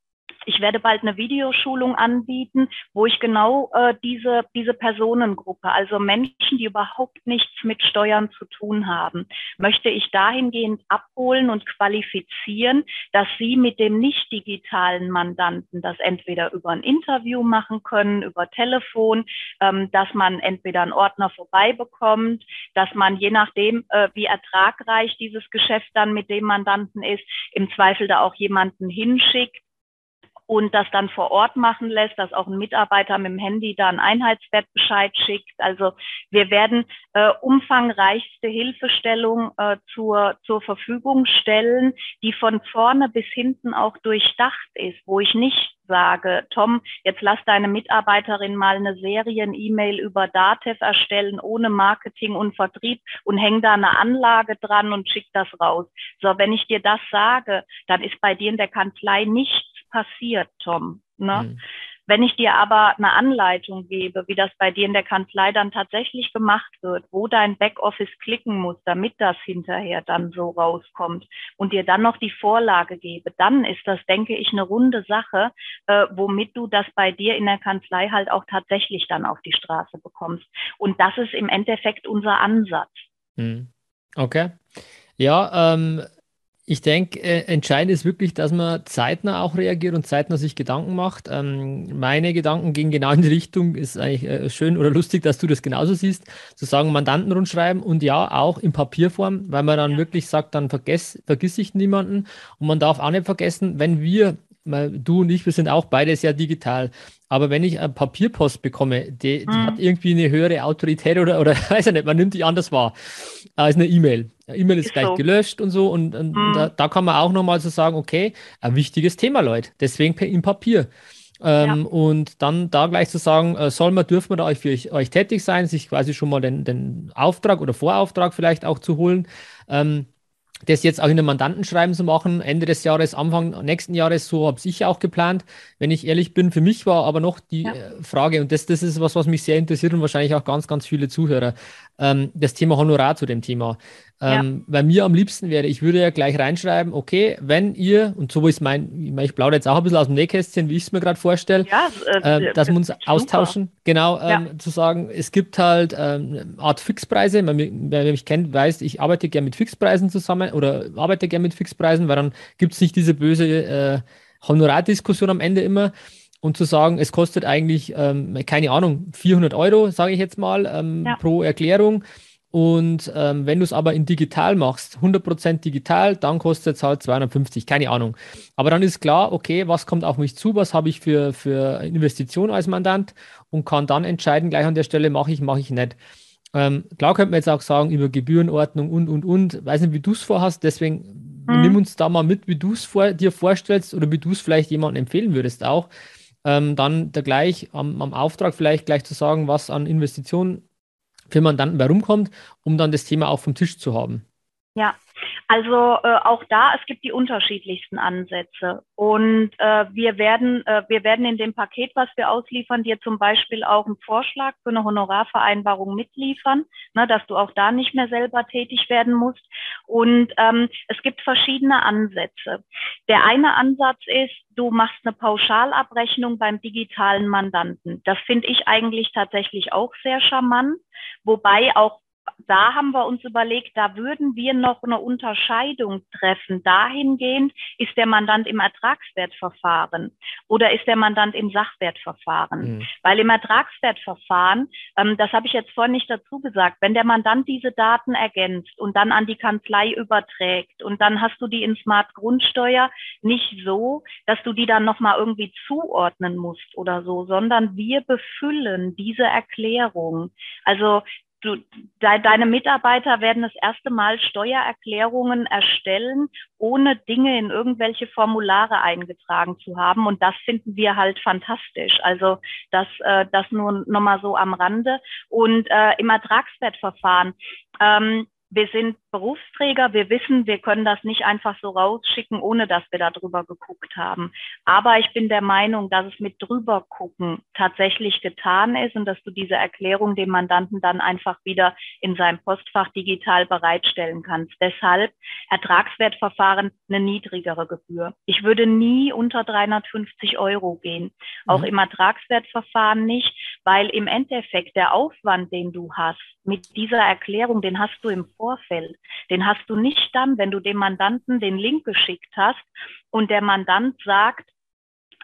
ich werde bald eine Videoschulung anbieten, wo ich genau äh, diese, diese Personengruppe, also Menschen, die überhaupt nichts mit Steuern zu tun haben, möchte ich dahingehend abholen und qualifizieren, dass sie mit dem nicht digitalen Mandanten das entweder über ein Interview machen können, über Telefon, ähm, dass man entweder einen Ordner vorbeibekommt, dass man je nachdem, äh, wie ertragreich dieses Geschäft dann mit dem Mandanten ist, im Zweifel da auch jemanden hinschickt, und das dann vor Ort machen lässt, dass auch ein Mitarbeiter mit dem Handy da einen Einheitswertbescheid schickt. Also wir werden äh, umfangreichste Hilfestellung äh, zur, zur Verfügung stellen, die von vorne bis hinten auch durchdacht ist, wo ich nicht sage, Tom, jetzt lass deine Mitarbeiterin mal eine Serien-E-Mail über Datev erstellen, ohne Marketing und Vertrieb und häng da eine Anlage dran und schick das raus. So, wenn ich dir das sage, dann ist bei dir in der Kanzlei nichts passiert, Tom. Ne? Mhm. Wenn ich dir aber eine Anleitung gebe, wie das bei dir in der Kanzlei dann tatsächlich gemacht wird, wo dein Backoffice klicken muss, damit das hinterher dann so rauskommt und dir dann noch die Vorlage gebe, dann ist das, denke ich, eine runde Sache, äh, womit du das bei dir in der Kanzlei halt auch tatsächlich dann auf die Straße bekommst. Und das ist im Endeffekt unser Ansatz. Hm. Okay. Ja, ähm, ich denke, äh, entscheidend ist wirklich, dass man zeitnah auch reagiert und zeitnah sich Gedanken macht. Ähm, meine Gedanken gehen genau in die Richtung, ist eigentlich äh, schön oder lustig, dass du das genauso siehst, zu sagen, Mandanten rundschreiben und ja, auch in Papierform, weil man dann ja. wirklich sagt, dann vergess, vergiss ich niemanden. Und man darf auch nicht vergessen, wenn wir du und ich, wir sind auch beide sehr digital. Aber wenn ich eine Papierpost bekomme, die, die mhm. hat irgendwie eine höhere Autorität oder, oder weiß ich nicht, man nimmt die anders wahr als eine E-Mail. E-Mail ist, ist, gleich so. gelöscht und so. Und, und mhm. da, da, kann man auch nochmal so sagen, okay, ein wichtiges Thema, Leute. Deswegen im Papier. Ähm, ja. Und dann da gleich zu sagen, äh, soll man, dürfen wir da euch für euch, euch, tätig sein, sich quasi schon mal den, den Auftrag oder Vorauftrag vielleicht auch zu holen. Ähm, das jetzt auch in einem Mandantenschreiben zu machen, Ende des Jahres, Anfang nächsten Jahres, so habe ich auch geplant, wenn ich ehrlich bin. Für mich war aber noch die ja. Äh, Frage, und das, das ist was, was mich sehr interessiert und wahrscheinlich auch ganz, ganz viele Zuhörer, ähm, das Thema Honorar zu dem Thema. Ähm, ja. Weil mir am liebsten wäre, ich würde ja gleich reinschreiben, okay, wenn ihr, und so ist mein, ich plaudere jetzt auch ein bisschen aus dem Nähkästchen, wie ich es mir gerade vorstelle, ja, äh, äh, dass wir uns austauschen, genau, ähm, ja. zu sagen, es gibt halt ähm, eine Art Fixpreise, wer mich kennt, weiß, ich arbeite gerne mit Fixpreisen zusammen oder arbeite gerne mit Fixpreisen, weil dann gibt es nicht diese böse äh, Honorardiskussion am Ende immer und zu sagen, es kostet eigentlich, ähm, keine Ahnung, 400 Euro, sage ich jetzt mal, ähm, ja. pro Erklärung. Und ähm, wenn du es aber in digital machst, 100% digital, dann kostet es halt 250, keine Ahnung. Aber dann ist klar, okay, was kommt auf mich zu, was habe ich für, für Investition als Mandant und kann dann entscheiden, gleich an der Stelle mache ich, mache ich nicht. Ähm, klar könnte man jetzt auch sagen, über Gebührenordnung und, und, und. Weiß nicht, wie du es vorhast, deswegen mhm. nimm uns da mal mit, wie du es vor, dir vorstellst oder wie du es vielleicht jemandem empfehlen würdest auch. Ähm, dann da gleich am, am Auftrag vielleicht gleich zu sagen, was an Investitionen für Mandanten bei rumkommt, um dann das Thema auch vom Tisch zu haben. Ja, also äh, auch da, es gibt die unterschiedlichsten Ansätze. Und äh, wir, werden, äh, wir werden in dem Paket, was wir ausliefern, dir zum Beispiel auch einen Vorschlag für eine Honorarvereinbarung mitliefern, ne, dass du auch da nicht mehr selber tätig werden musst. Und ähm, es gibt verschiedene Ansätze. Der eine Ansatz ist, du machst eine Pauschalabrechnung beim digitalen Mandanten. Das finde ich eigentlich tatsächlich auch sehr charmant, wobei auch da haben wir uns überlegt, da würden wir noch eine Unterscheidung treffen. Dahingehend, ist der Mandant im Ertragswertverfahren oder ist der Mandant im Sachwertverfahren? Mhm. Weil im Ertragswertverfahren, ähm, das habe ich jetzt vorhin nicht dazu gesagt, wenn der Mandant diese Daten ergänzt und dann an die Kanzlei überträgt und dann hast du die in Smart Grundsteuer nicht so, dass du die dann nochmal irgendwie zuordnen musst oder so, sondern wir befüllen diese Erklärung. Also du, de, deine Mitarbeiter werden das erste Mal Steuererklärungen erstellen, ohne Dinge in irgendwelche Formulare eingetragen zu haben. Und das finden wir halt fantastisch. Also das, äh, das nur nochmal so am Rande. Und äh, im Ertragswertverfahren, ähm, wir sind Berufsträger, wir wissen, wir können das nicht einfach so rausschicken, ohne dass wir da drüber geguckt haben. Aber ich bin der Meinung, dass es mit drüber gucken tatsächlich getan ist und dass du diese Erklärung dem Mandanten dann einfach wieder in seinem Postfach digital bereitstellen kannst. Deshalb Ertragswertverfahren eine niedrigere Gebühr. Ich würde nie unter 350 Euro gehen. Auch mhm. im Ertragswertverfahren nicht, weil im Endeffekt der Aufwand, den du hast mit dieser Erklärung, den hast du im Vorfeld. Den hast du nicht dann, wenn du dem Mandanten den Link geschickt hast und der Mandant sagt,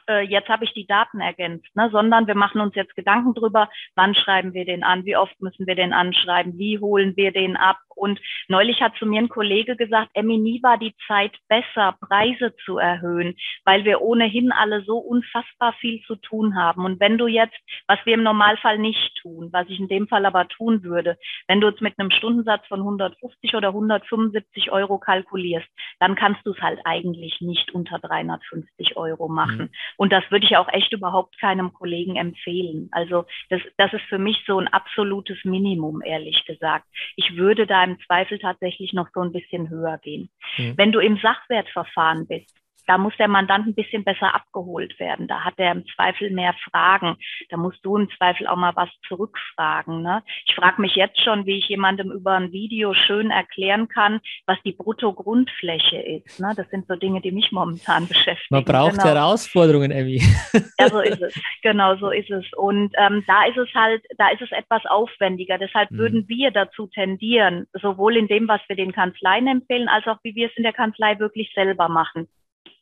äh, jetzt habe ich die Daten ergänzt, ne? sondern wir machen uns jetzt Gedanken drüber, wann schreiben wir den an, wie oft müssen wir den anschreiben, wie holen wir den ab Und neulich hat zu mir ein Kollege gesagt, Emmy, nie war die Zeit besser, Preise zu erhöhen, weil wir ohnehin alle so unfassbar viel zu tun haben. Und wenn du jetzt, was wir im Normalfall nicht tun, was ich in dem Fall aber tun würde, wenn du jetzt mit einem Stundensatz von 150 oder 175 Euro kalkulierst, dann kannst du es halt eigentlich nicht unter 350 Euro machen. Mhm. Und das würde ich auch echt überhaupt keinem Kollegen empfehlen. Also das, das ist für mich so ein absolutes Minimum, ehrlich gesagt. Ich würde da im Zweifel tatsächlich noch so ein bisschen höher gehen. Mhm. Wenn du im Sachwertverfahren bist, da muss der Mandant ein bisschen besser abgeholt werden. Da hat er im Zweifel mehr Fragen. Da musst du im Zweifel auch mal was zurückfragen. Ne? Ich frage mich jetzt schon, wie ich jemandem über ein Video schön erklären kann, was die Bruttogrundfläche ist. Ne? Das sind so Dinge, die mich momentan beschäftigen. Man braucht genau. Herausforderungen, Emmy. Ja, so ist es. Genau, so ist es. Und ähm, da ist es halt, da ist es etwas aufwendiger. Deshalb mhm. würden wir dazu tendieren, sowohl in dem, was wir den Kanzleien empfehlen, als auch wie wir es in der Kanzlei wirklich selber machen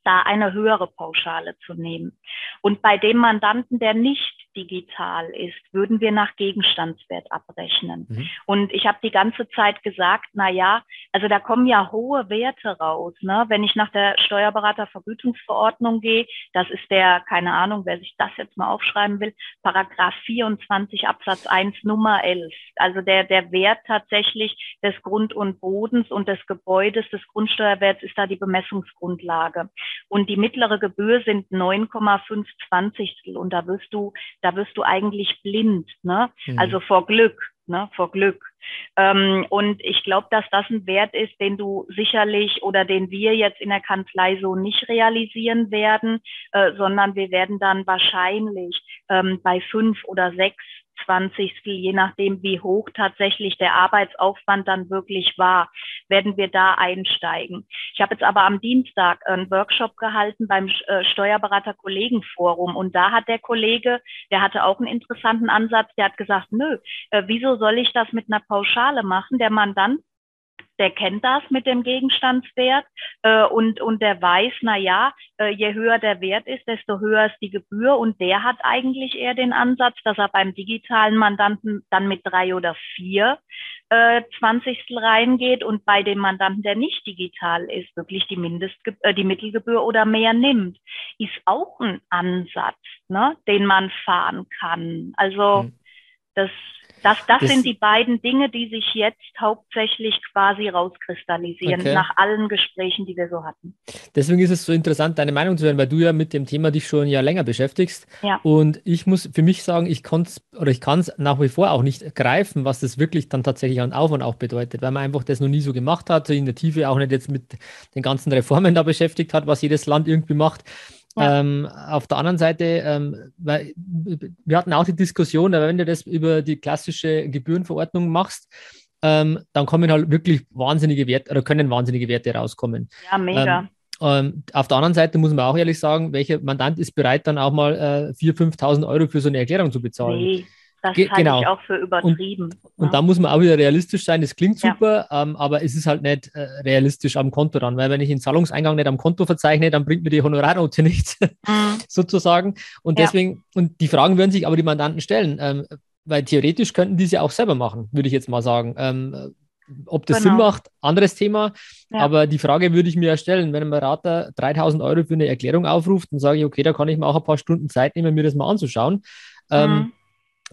da eine höhere Pauschale zu nehmen. Und bei dem Mandanten, der nicht digital ist, würden wir nach Gegenstandswert abrechnen. Mhm. Und ich habe die ganze Zeit gesagt, na ja, also da kommen ja hohe Werte raus. Ne? Wenn ich nach der Steuerberatervergütungsverordnung gehe, das ist der, keine Ahnung, wer sich das jetzt mal aufschreiben will, Paragraph 24 Absatz 1 Nummer 11. Also der, der Wert tatsächlich des Grund und Bodens und des Gebäudes, des Grundsteuerwerts ist da die Bemessungsgrundlage. Und die mittlere Gebühr sind 9,5 und da wirst du da wirst du eigentlich blind, ne? Mhm. Also vor Glück, ne? Vor Glück. Ähm, und ich glaube, dass das ein Wert ist, den du sicherlich oder den wir jetzt in der Kanzlei so nicht realisieren werden, äh, sondern wir werden dann wahrscheinlich ähm, bei fünf oder sechs Zwanzigstel, je nachdem, wie hoch tatsächlich der Arbeitsaufwand dann wirklich war, werden wir da einsteigen. Ich habe jetzt aber am Dienstag einen Workshop gehalten beim äh, Steuerberater-Kollegenforum und da hat der Kollege, der hatte auch einen interessanten Ansatz, der hat gesagt, nö, äh, wieso soll ich das mit einer Pauschale machen? Der Mandant der kennt das mit dem Gegenstandswert äh, und, und der weiß, na ja, äh, je höher der Wert ist, desto höher ist die Gebühr und der hat eigentlich eher den Ansatz, dass er beim digitalen Mandanten dann mit drei oder vier äh, Zwanzigstel reingeht und bei dem Mandanten, der nicht digital ist, wirklich die Mindestgebühr, äh, die Mittelgebühr oder mehr nimmt, ist auch ein Ansatz, ne, den man fahren kann. Also mhm. das das, das, das, sind die beiden Dinge, die sich jetzt hauptsächlich quasi rauskristallisieren okay. nach allen Gesprächen, die wir so hatten. Deswegen ist es so interessant, deine Meinung zu hören, weil du ja mit dem Thema dich schon ja länger beschäftigst. Ja. Und ich muss für mich sagen, ich kann es oder ich kann es nach wie vor auch nicht greifen, was das wirklich dann tatsächlich an Aufwand auch bedeutet, weil man einfach das noch nie so gemacht hat, in der Tiefe auch nicht jetzt mit den ganzen Reformen da beschäftigt hat, was jedes Land irgendwie macht. Ja. Ähm, auf der anderen Seite, ähm, weil, wir hatten auch die Diskussion, wenn du das über die klassische Gebührenverordnung machst, ähm, dann kommen halt wirklich wahnsinnige Werte oder können wahnsinnige Werte rauskommen. Ja, mega. Ähm, ähm, auf der anderen Seite muss man auch ehrlich sagen, welcher Mandant ist bereit, dann auch mal äh, 4.000, 5.000 Euro für so eine Erklärung zu bezahlen? Nee. Das Ge halte genau. ich auch für übertrieben. Und, und ja. da muss man auch wieder realistisch sein. Das klingt super, ja. ähm, aber es ist halt nicht äh, realistisch am Konto dann, weil wenn ich den Zahlungseingang nicht am Konto verzeichne, dann bringt mir die Honorarnote nichts, mhm. sozusagen. Und ja. deswegen, und die Fragen würden sich aber die Mandanten stellen, ähm, weil theoretisch könnten die sie auch selber machen, würde ich jetzt mal sagen. Ähm, ob das genau. Sinn macht, anderes Thema. Ja. Aber die Frage würde ich mir ja stellen, wenn ein Berater 3000 Euro für eine Erklärung aufruft, dann sage ich, okay, da kann ich mir auch ein paar Stunden Zeit nehmen, mir das mal anzuschauen. Ähm, mhm. Ähm,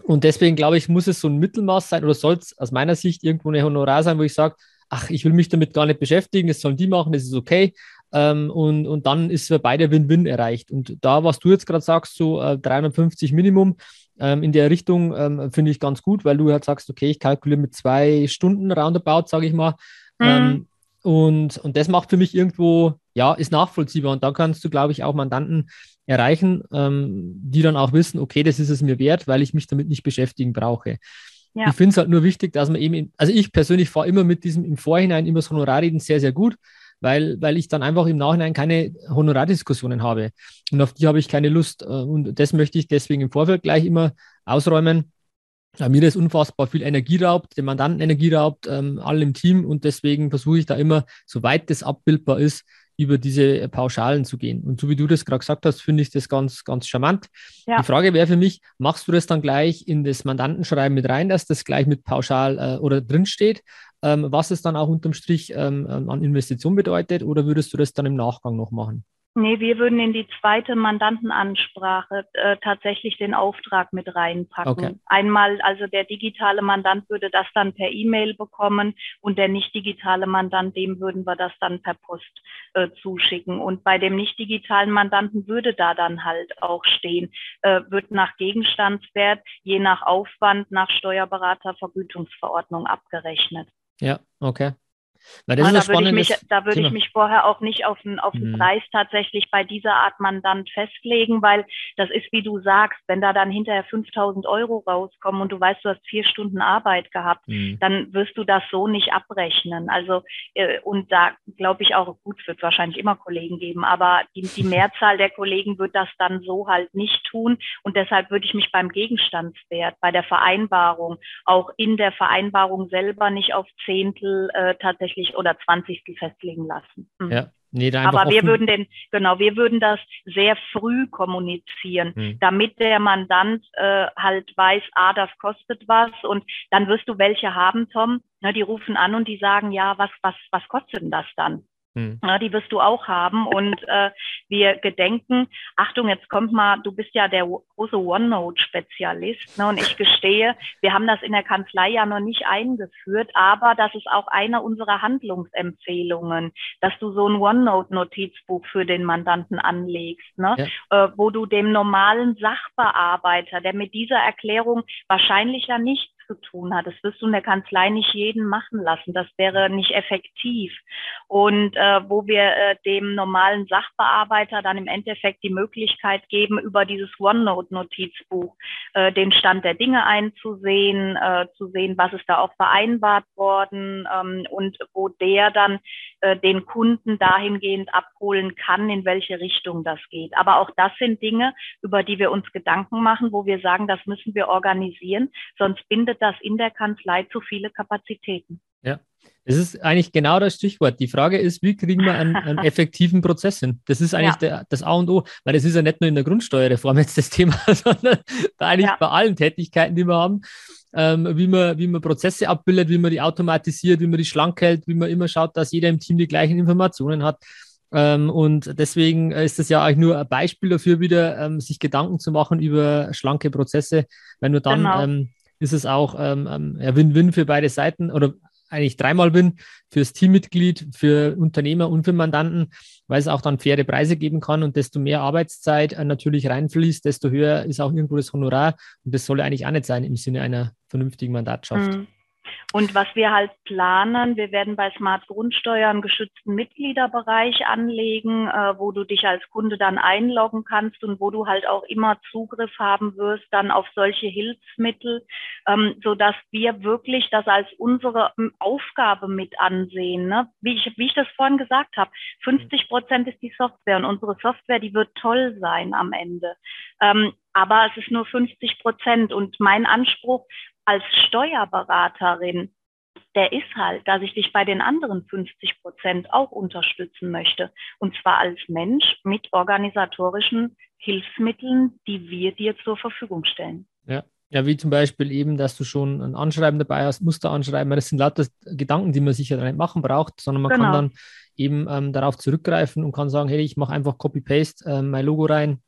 und deswegen glaube ich, muss es so ein Mittelmaß sein oder soll es aus meiner Sicht irgendwo eine Honorar sein, wo ich sage, ach, ich will mich damit gar nicht beschäftigen, das sollen die machen, das ist okay. Ähm, und, und dann ist für beide Win-Win erreicht. Und da, was du jetzt gerade sagst, so äh, 350 Minimum ähm, in der Richtung, ähm, finde ich ganz gut, weil du halt sagst, okay, ich kalkuliere mit zwei Stunden roundabout, sage ich mal. Mhm. Ähm, und, und das macht für mich irgendwo, ja, ist nachvollziehbar. Und da kannst du, glaube ich, auch Mandanten erreichen, ähm, die dann auch wissen, okay, das ist es mir wert, weil ich mich damit nicht beschäftigen brauche. Ja. Ich finde es halt nur wichtig, dass man eben, in, also ich persönlich fahre immer mit diesem im Vorhinein immer das Honorarreden sehr, sehr gut, weil, weil ich dann einfach im Nachhinein keine Honorardiskussionen habe. Und auf die habe ich keine Lust. Äh, und das möchte ich deswegen im Vorfeld gleich immer ausräumen. Ja, mir das unfassbar viel Energie raubt, dem Mandanten Energie raubt, ähm, allen im Team. Und deswegen versuche ich da immer, soweit das abbildbar ist, über diese Pauschalen zu gehen. Und so wie du das gerade gesagt hast, finde ich das ganz, ganz charmant. Ja. Die Frage wäre für mich, machst du das dann gleich in das Mandantenschreiben mit rein, dass das gleich mit pauschal äh, oder drin steht? ähm, was es dann auch unterm Strich ähm, ähm, an Investition bedeutet, oder würdest du das dann im Nachgang noch machen? Nee, wir würden in die zweite Mandantenansprache äh, tatsächlich den Auftrag mit reinpacken. Okay. Einmal, also der digitale Mandant würde das dann per E-Mail bekommen und der nicht digitale Mandant, dem würden wir das dann per Post äh, zuschicken. Und bei dem nicht digitalen Mandanten würde da dann halt auch stehen, äh, wird nach Gegenstandswert, je nach Aufwand, nach Steuerberatervergütungsverordnung abgerechnet. Ja, okay. Weil das ja, ist da würde, ich mich, da würde ich mich vorher auch nicht auf den, auf den mhm. Preis tatsächlich bei dieser Art Mandant festlegen, weil das ist, wie du sagst, wenn da dann hinterher 5000 Euro rauskommen und du weißt, du hast vier Stunden Arbeit gehabt, mhm. dann wirst du das so nicht abrechnen. Also, äh, und da glaube ich auch, gut, wird wahrscheinlich immer Kollegen geben, aber die, die Mehrzahl der Kollegen wird das dann so halt nicht tun. Und deshalb würde ich mich beim Gegenstandswert, bei der Vereinbarung, auch in der Vereinbarung selber nicht auf Zehntel äh, tatsächlich tatsächlich oder 20. festlegen lassen. Mhm. Ja. Nee, Aber wir würden den, genau, wir würden das sehr früh kommunizieren, mhm. damit der Mandant äh, halt weiß, ah, das kostet was und dann wirst du welche haben, Tom. Na, die rufen an und die sagen, ja, was, was, was kostet denn das dann? Hm. Ja, die wirst du auch haben. Und äh, wir gedenken, Achtung, jetzt kommt mal, du bist ja der große OneNote-Spezialist. Ne, und ich gestehe, wir haben das in der Kanzlei ja noch nicht eingeführt, aber das ist auch eine unserer Handlungsempfehlungen, dass du so ein OneNote-Notizbuch für den Mandanten anlegst, ne, ja. äh, wo du dem normalen Sachbearbeiter, der mit dieser Erklärung wahrscheinlich ja nicht zu tun hat. Das wirst du in der Kanzlei nicht jeden machen lassen. Das wäre nicht effektiv. Und äh, wo wir äh, dem normalen Sachbearbeiter dann im Endeffekt die Möglichkeit geben, über dieses OneNote-Notizbuch äh, den Stand der Dinge einzusehen, äh, zu sehen, was ist da auch vereinbart worden ähm, und wo der dann äh, den Kunden dahingehend abholen kann, in welche Richtung das geht. Aber auch das sind Dinge, über die wir uns Gedanken machen, wo wir sagen, das müssen wir organisieren, sonst bindet das in der Kanzlei zu viele Kapazitäten. Ja, das ist eigentlich genau das Stichwort. Die Frage ist, wie kriegen wir einen, einen effektiven Prozess hin? Das ist eigentlich ja. der, das A und O, weil das ist ja nicht nur in der Grundsteuerreform jetzt das Thema, sondern eigentlich ja. bei allen Tätigkeiten, die wir haben, ähm, wie, man, wie man Prozesse abbildet, wie man die automatisiert, wie man die schlank hält, wie man immer schaut, dass jeder im Team die gleichen Informationen hat. Ähm, und deswegen ist das ja eigentlich nur ein Beispiel dafür, wieder ähm, sich Gedanken zu machen über schlanke Prozesse, weil nur dann genau. ähm, ist es auch ähm, ähm, ja, Win-Win für beide Seiten oder eigentlich dreimal Win fürs Teammitglied, für Unternehmer und für Mandanten, weil es auch dann faire Preise geben kann und desto mehr Arbeitszeit äh, natürlich reinfließt, desto höher ist auch irgendwo das Honorar und das soll eigentlich auch nicht sein im Sinne einer vernünftigen Mandatschaft. Mhm. Und was wir halt planen, wir werden bei Smart Grundsteuer einen geschützten Mitgliederbereich anlegen, äh, wo du dich als Kunde dann einloggen kannst und wo du halt auch immer Zugriff haben wirst dann auf solche Hilfsmittel, ähm, so dass wir wirklich das als unsere ähm, Aufgabe mit ansehen. Ne? Wie, ich, wie ich das vorhin gesagt habe, 50 Prozent ist die Software und unsere Software, die wird toll sein am Ende. Ähm, aber es ist nur 50 Prozent. Und mein Anspruch als Steuerberaterin, der ist halt, dass ich dich bei den anderen 50 Prozent auch unterstützen möchte. Und zwar als Mensch mit organisatorischen Hilfsmitteln, die wir dir zur Verfügung stellen. Ja. Ja, wie zum Beispiel eben, dass du schon ein Anschreiben dabei hast, Musteranschreiben. Das sind lauter Gedanken, die man sich ja nicht machen braucht, sondern man genau. kann dann eben ähm, darauf zurückgreifen und kann sagen, hey, ich mache einfach Copy-Paste, äh, mein Logo rein,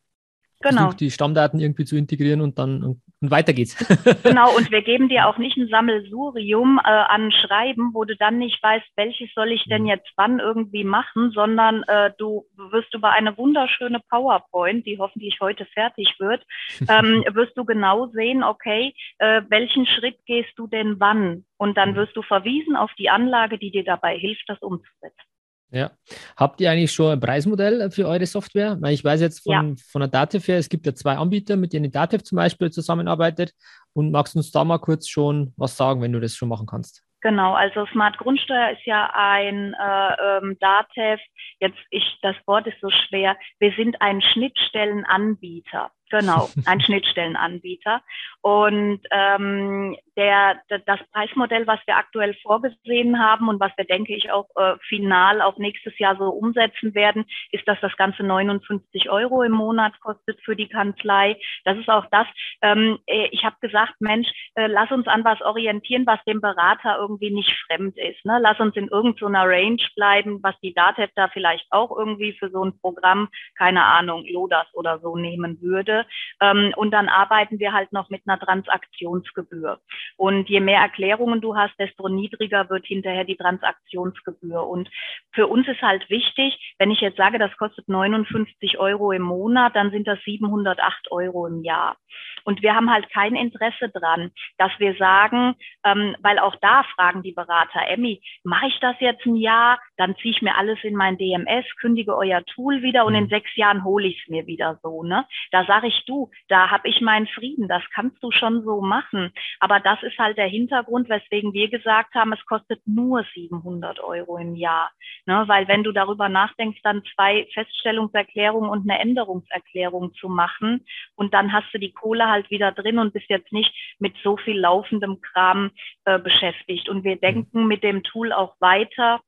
genau. versuche die Stammdaten irgendwie zu integrieren und dann und, weiter geht's. genau, und wir geben dir auch nicht ein Sammelsurium äh, an Schreiben, wo du dann nicht weißt, welches soll ich denn mhm. jetzt wann irgendwie machen, sondern äh, du wirst über eine wunderschöne PowerPoint, die hoffentlich heute fertig wird, ähm, wirst du genau sehen, okay, äh, welchen Schritt gehst du denn wann? Und dann mhm. wirst du verwiesen auf die Anlage, die dir dabei hilft, das umzusetzen. Ja. Habt ihr eigentlich schon ein Preismodell für eure Software? Weil ich weiß jetzt von, ja. von der Dativ her, es gibt ja zwei Anbieter, mit denen Dativ zum Beispiel zusammenarbeitet. Und magst du uns da mal kurz schon was sagen, wenn du das schon machen kannst? Genau, also Smart Grundsteuer ist ja ein äh, ähm, DATEV, jetzt ich, das Wort ist so schwer, wir sind ein Schnittstellenanbieter. Genau, ein Schnittstellenanbieter. Und ähm, der, das Preismodell, was wir aktuell vorgesehen haben und was wir, denke ich, auch äh, final auch nächstes Jahr so umsetzen werden, ist, dass das Ganze 59 Euro im Monat kostet für die Kanzlei. Das ist auch das. Ähm, äh, ich habe gesagt, Mensch, äh, lass uns an was orientieren, was dem Berater irgendwie nicht fremd ist. Ne? Lass uns in irgendeiner Range bleiben, was die DATEV da vielleicht auch irgendwie für so ein Programm, keine Ahnung, LODAS oder so nehmen würde. Ähm, und dann arbeiten wir halt noch mit einer Transaktionsgebühr. Und je mehr Erklärungen du hast, desto niedriger wird hinterher die Transaktionsgebühr. Und für uns ist halt wichtig, wenn ich jetzt sage, das kostet 59 Euro im Monat, dann sind das 708 Euro im Jahr. Und wir haben halt kein Interesse dran, dass wir sagen, ähm, weil auch da fragen die Berater, Emmy, mache ich das jetzt ein Jahr, dann ziehe ich mir alles in mein DMS, kündige euer Tool wieder und in mhm. sechs Jahren hole ich es mir wieder so. Ne? Da sage ich du, da habe ich meinen Frieden, das kannst du schon so machen. Aber das ist halt der Hintergrund, weswegen wir gesagt haben, es kostet nur 700 Euro im Jahr. Ne? Weil wenn du darüber nachdenkst, dann zwei Feststellungserklärungen und eine Änderungserklärung zu machen und dann hast du die Kohle halt wieder drin und bist jetzt nicht mit so viel laufendem Kram äh, beschäftigt. Und wir mhm. denken mit dem Tool auch weiter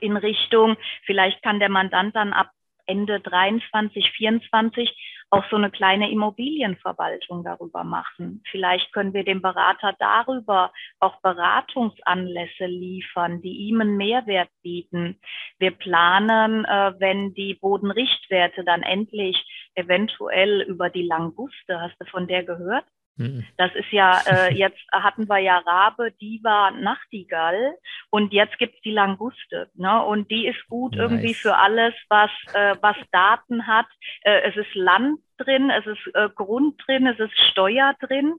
in Richtung, vielleicht kann der Mandant dann ab Ende 23, 24 auch so eine kleine Immobilienverwaltung darüber machen. Vielleicht können wir dem Berater darüber auch Beratungsanlässe liefern, die ihm einen Mehrwert bieten. Wir planen, äh, wenn die Bodenrichtwerte dann endlich eventuell über die Languste, hast du von der gehört? Mhm. Das ist ja, äh, jetzt hatten wir ja Rabe, Diva, Nachtigall und jetzt gibt's die Languste. Ne? Und die ist gut nice. irgendwie für alles, was, äh, was Daten hat. Äh, es ist Land drin, es ist äh, Grund drin, es ist Steuer drin.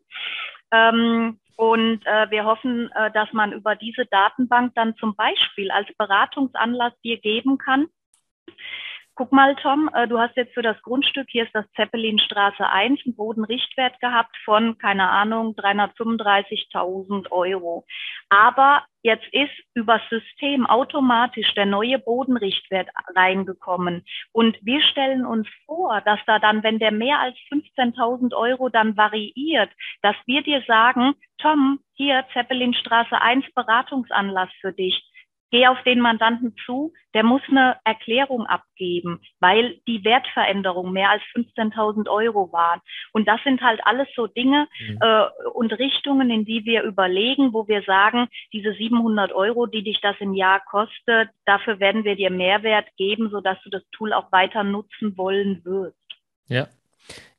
Ähm, und äh, wir hoffen, äh, dass man über diese Datenbank dann zum Beispiel als Beratungsanlass dir geben kann, Guck mal, Tom, äh, du hast jetzt für das Grundstück, hier ist das Zeppelinstraße 1, einen Bodenrichtwert gehabt von, keine Ahnung, 335.000 Euro. Aber jetzt ist übers System automatisch der neue Bodenrichtwert reingekommen. Und wir stellen uns vor, dass da dann, wenn der mehr als 15.000 Euro dann variiert, dass wir dir sagen, Tom, hier Zeppelinstraße 1 Beratungsanlass für dich gehe auf den Mandanten zu, der muss eine Erklärung abgeben, weil die Wertveränderung mehr als 15.000 Euro war. Und das sind halt alles so Dinge mhm. äh, und Richtungen, in die wir überlegen, wo wir sagen, diese 700 Euro, die dich das im Jahr kostet, dafür werden wir dir Mehrwert geben, sodass du das Tool auch weiter nutzen wollen wirst. Ja,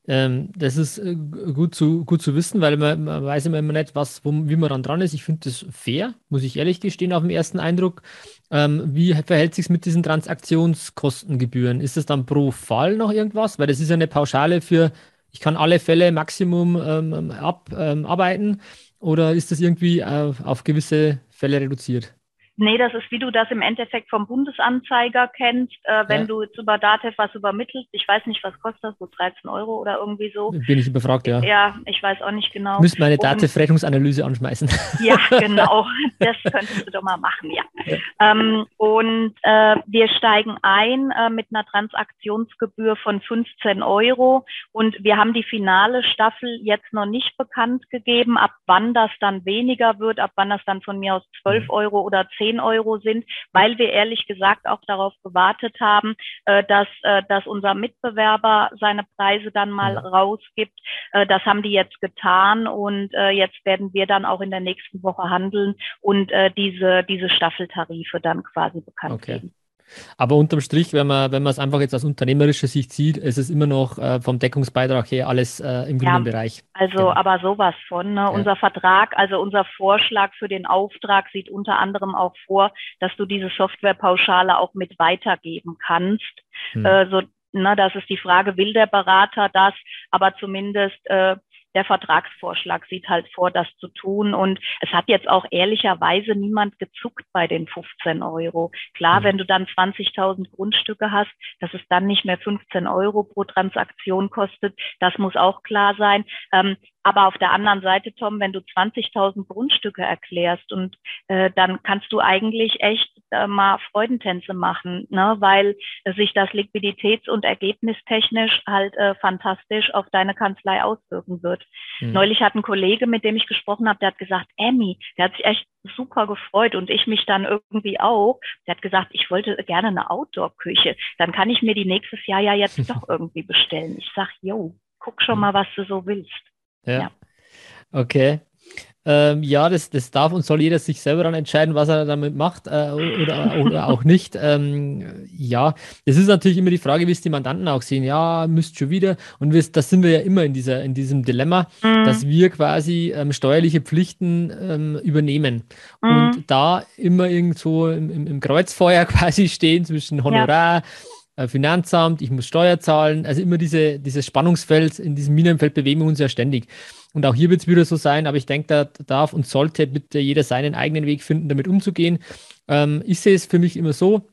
ähm, das ist äh, gut zu, gut zu wissen, weil man, man weiß immer, nicht, was, wo, wie man dann dran ist. Ich finde das fair, muss ich ehrlich gestehen, auf den ersten Eindruck. Ähm, wie verhält sich mit diesen Transaktionskostengebühren? Ist das dann pro Fall noch irgendwas? Weil das ist ja eine Pauschale für, ich kann alle Fälle Maximum ähm, ab, ähm, arbeiten oder ist das irgendwie äh, auf gewisse Fälle reduziert? Nee, das ist, wie du das im Endeffekt vom Bundesanzeiger kennst, äh, wenn ja. du jetzt über Datev was übermittelst. Ich weiß nicht, was kostet das, so 13 Euro oder irgendwie so. Bin ich überfragt, ja. Ja, ich weiß auch nicht genau. Müsste meine Datev-Rechnungsanalyse anschmeißen. Ja, genau. Das könntest du doch mal machen, ja. ja. Ähm, und äh, wir steigen ein äh, mit einer Transaktionsgebühr von 15 Euro und wir haben die finale Staffel jetzt noch nicht bekannt gegeben, ab wann das dann weniger wird, ab wann das dann von mir aus 12 mhm. Euro oder 10 10 Euro sind, weil wir ehrlich gesagt auch darauf gewartet haben, äh, dass, äh, dass unser Mitbewerber seine Preise dann mal rausgibt. Äh, das haben die jetzt getan und äh, jetzt werden wir dann auch in der nächsten Woche handeln und äh, diese, diese Staffeltarife dann quasi bekannt okay. geben. Aber unterm Strich, wenn man, wenn man es einfach jetzt aus unternehmerischer Sicht sieht, ist es immer noch äh, vom Deckungsbeitrag her alles äh, im grünen ja, Bereich. Also, genau. aber sowas von. Ne? Ja. Unser Vertrag, also unser Vorschlag für den Auftrag sieht unter anderem auch vor, dass du diese Softwarepauschale auch mit weitergeben kannst. Hm. Äh, so, ne, das ist die Frage, will der Berater das? Aber zumindest äh, der Vertragsvorschlag sieht halt vor, das zu tun. Und es hat jetzt auch ehrlicherweise niemand gezuckt bei den 15 Euro. Klar, mhm. wenn du dann 20.000 Grundstücke hast, dass es dann nicht mehr 15 Euro pro Transaktion kostet, das muss auch klar sein. Ähm, aber auf der anderen Seite, Tom, wenn du 20.000 Grundstücke erklärst und äh, dann kannst du eigentlich echt äh, mal Freudentänze machen, ne? weil sich das liquiditäts- und ergebnistechnisch halt äh, fantastisch auf deine Kanzlei auswirken wird. Mhm. Neulich hat ein Kollege, mit dem ich gesprochen habe, der hat gesagt, Emmy, der hat sich echt super gefreut und ich mich dann irgendwie auch. Der hat gesagt, ich wollte gerne eine Outdoor-Küche. Dann kann ich mir die nächstes Jahr ja jetzt doch irgendwie bestellen. Ich sag, yo, guck schon mhm. mal, was du so willst. Ja. ja. Okay. Ähm, ja, das, das darf und soll jeder sich selber dann entscheiden, was er damit macht äh, oder, oder auch nicht. Ähm, ja, es ist natürlich immer die Frage, wie es die Mandanten auch sehen. Ja, müsst schon wieder. Und wir, das sind wir ja immer in, dieser, in diesem Dilemma, mhm. dass wir quasi ähm, steuerliche Pflichten ähm, übernehmen mhm. und da immer irgendwo im, im, im, Kreuzfeuer quasi stehen zwischen Honorar. Ja Finanzamt, ich muss Steuer zahlen. Also immer diese, dieses Spannungsfeld, in diesem Minenfeld bewegen wir uns ja ständig. Und auch hier wird es wieder so sein, aber ich denke, da darf und sollte bitte jeder seinen eigenen Weg finden, damit umzugehen. Ähm, ich sehe es für mich immer so,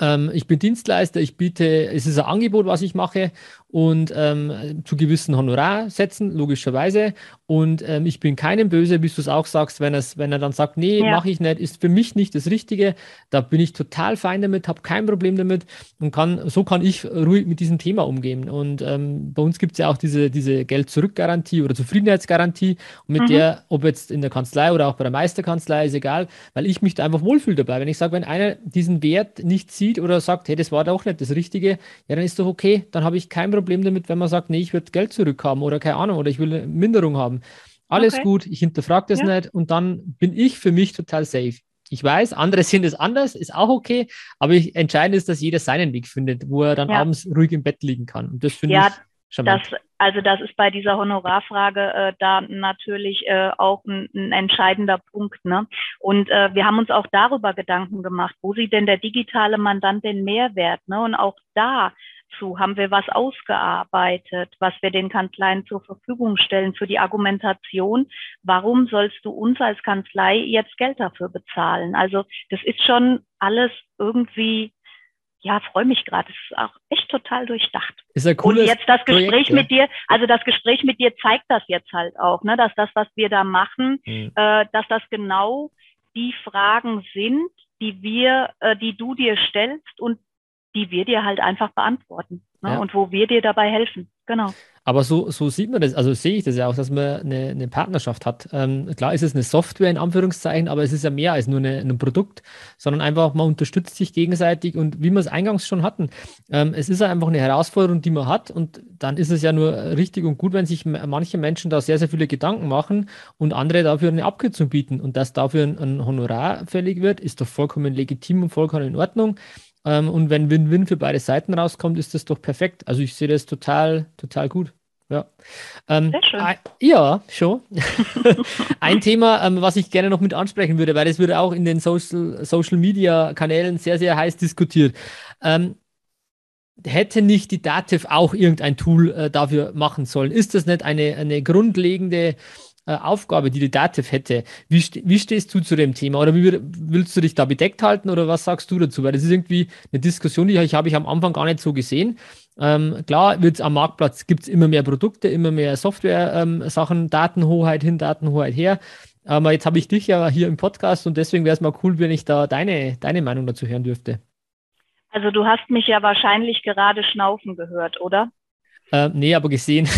ähm, ich bin Dienstleister, ich biete, es ist ein Angebot, was ich mache und ähm, zu gewissen Honorarsätzen, logischerweise. Und ähm, ich bin keinem böse, wie du es auch sagst, wenn, es, wenn er dann sagt, nee, ja. mache ich nicht, ist für mich nicht das Richtige. Da bin ich total fein damit, habe kein Problem damit und kann, so kann ich ruhig mit diesem Thema umgehen. Und ähm, bei uns gibt es ja auch diese, diese Geld-Zurück-Garantie oder Zufriedenheitsgarantie. Und mit mhm. der, ob jetzt in der Kanzlei oder auch bei der Meisterkanzlei, ist egal, weil ich mich da einfach wohlfühle dabei. Wenn ich sage, wenn einer diesen Wert nicht sieht oder sagt, hey, das war doch nicht das Richtige, ja, dann ist doch okay, dann habe ich kein Problem Problem damit, wenn man sagt, nee, ich würde Geld zurückhaben oder keine Ahnung oder ich will eine Minderung haben. Alles okay. gut, ich hinterfrage das ja. nicht und dann bin ich für mich total safe. Ich weiß, andere sind es anders, ist auch okay, aber ich, entscheidend ist, dass jeder seinen Weg findet, wo er dann ja. abends ruhig im Bett liegen kann. Und das finde ja, ich das, also das ist bei dieser Honorarfrage äh, da natürlich äh, auch ein, ein, entscheidender Punkt. Ne? Und äh, wir haben uns auch darüber Gedanken gemacht, wo sieht denn der digitale Mandant den Mehrwert? Ne? Und auch da dazu? Haben wir was ausgearbeitet, was wir den Kanzleien zur Verfügung stellen für die Argumentation? Warum sollst du uns als Kanzlei jetzt Geld dafür bezahlen? Also das ist schon alles irgendwie ja, freue mich gerade. Es ist auch echt total durchdacht. Ist ein cooles Und jetzt das Gespräch Projekt, mit dir, also das Gespräch mit dir zeigt das jetzt halt auch, ne, dass das, was wir da machen, mhm. äh, dass das genau die Fragen sind, die wir, äh, die du dir stellst und die wir dir halt einfach beantworten ne? ja. und wo wir dir dabei helfen. Genau. Aber so, so sieht man das, also sehe ich das ja auch, dass man eine, eine Partnerschaft hat. Ähm, klar ist es eine Software in Anführungszeichen, aber es ist ja mehr als nur eine, ein Produkt, sondern einfach, man unterstützt sich gegenseitig und wie wir es eingangs schon hatten, ähm, es ist ja einfach eine Herausforderung, die man hat und dann ist es ja nur richtig und gut, wenn sich manche Menschen da sehr, sehr viele Gedanken machen und andere dafür eine Abkürzung bieten und dass dafür ein, ein Honorar fällig wird, ist doch vollkommen legitim und vollkommen in Ordnung. Ähm, und wenn Win-Win für beide Seiten rauskommt, ist das doch perfekt. Also ich sehe das total, total gut. Ja. Ähm, Sehr schön. Ein, ja, schon. ein Thema, ähm, was ich gerne noch mit ansprechen würde, weil das wird auch in den Social, Social Media Kanälen sehr, sehr heiß diskutiert. Ähm, hätte nicht die Dativ auch irgendein Tool äh, dafür machen sollen? Ist das nicht eine, eine grundlegende äh, Aufgabe, die die Dativ hätte. Wie, st wie stehst du zu dem Thema? Oder wie willst du dich da bedeckt halten oder was sagst du dazu? Weil das ist irgendwie eine Diskussion, die ich habe ich am Anfang gar nicht so gesehen. Ähm, klar, wird's am Marktplatz gibt es immer mehr Produkte, immer mehr Software-Sachen, ähm, Datenhoheit hin, Datenhoheit her. Aber jetzt habe ich dich ja hier im Podcast und deswegen wäre es mal cool, wenn ich da deine, deine Meinung dazu hören dürfte. Also du hast mich ja wahrscheinlich gerade schnaufen gehört, oder? Äh, nee, aber gesehen.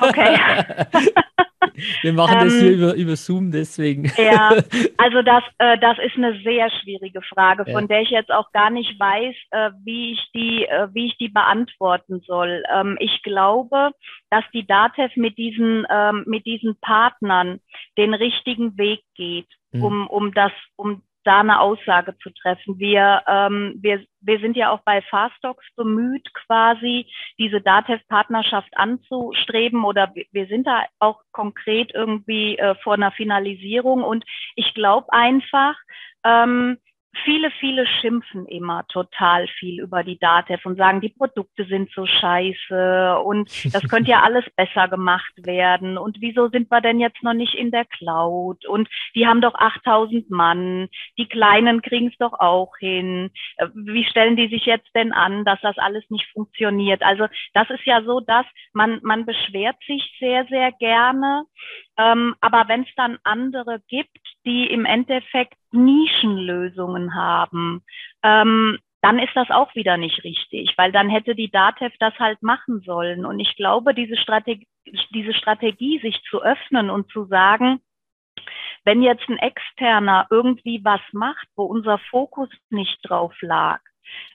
Okay. Wir machen ähm, das hier ähm, über, über Zoom, deswegen. Ja, also das, äh, das ist eine sehr schwierige Frage, von ja. der ich jetzt auch gar nicht weiß, äh, wie, ich die, äh, wie ich die beantworten soll. Ähm, ich glaube, dass die DATEV mit diesen, ähm, mit diesen Partnern den richtigen Weg geht, mhm. um, um, das, um da eine Aussage zu treffen. Wir, ähm, wir, wir sind ja auch bei Fastox bemüht, quasi diese DATEV-Partnerschaft anzustreben oder wir sind da auch konkret irgendwie äh, vor einer Finalisierung und ich glaube einfach, ähm, viele, viele schimpfen immer total viel über die DATEV und sagen, die Produkte sind so scheiße und das könnte ja alles besser gemacht werden. Und wieso sind wir denn jetzt noch nicht in der Cloud? Und die haben doch 8000 Mann. Die Kleinen kriegen es doch auch hin. Äh, wie stellen die sich jetzt denn an, dass das alles nicht funktioniert? Also das ist ja so, dass man, man beschwert sich sehr, sehr gerne. Ähm, aber wenn es dann andere gibt, die im Endeffekt Nischenlösungen haben, ähm, dann ist das auch wieder nicht richtig, weil dann hätte die DATEV das halt machen sollen. Und ich glaube, diese Strategie, diese Strategie, sich zu öffnen und zu sagen, wenn jetzt ein Externer irgendwie was macht, wo unser Fokus nicht drauf lag,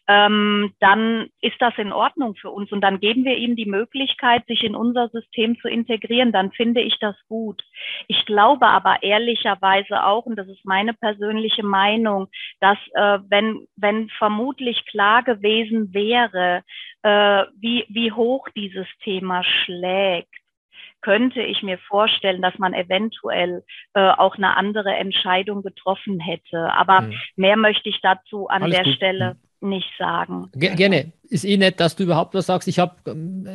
ähm, dann ist das in Ordnung für uns und dann geben wir ihnen die Möglichkeit, sich in unser System zu integrieren. Dann finde ich das gut. Ich glaube aber ehrlicherweise auch, und das ist meine persönliche Meinung, dass äh, wenn, wenn vermutlich klar gewesen wäre, äh, wie, wie hoch dieses Thema schlägt, könnte ich mir vorstellen, dass man eventuell äh, auch eine andere Entscheidung getroffen hätte. Aber mhm. mehr möchte ich dazu an Alles der gut. Stelle mhm nicht sagen. Gerne. Ist eh nett, dass du überhaupt was sagst. Ich habe,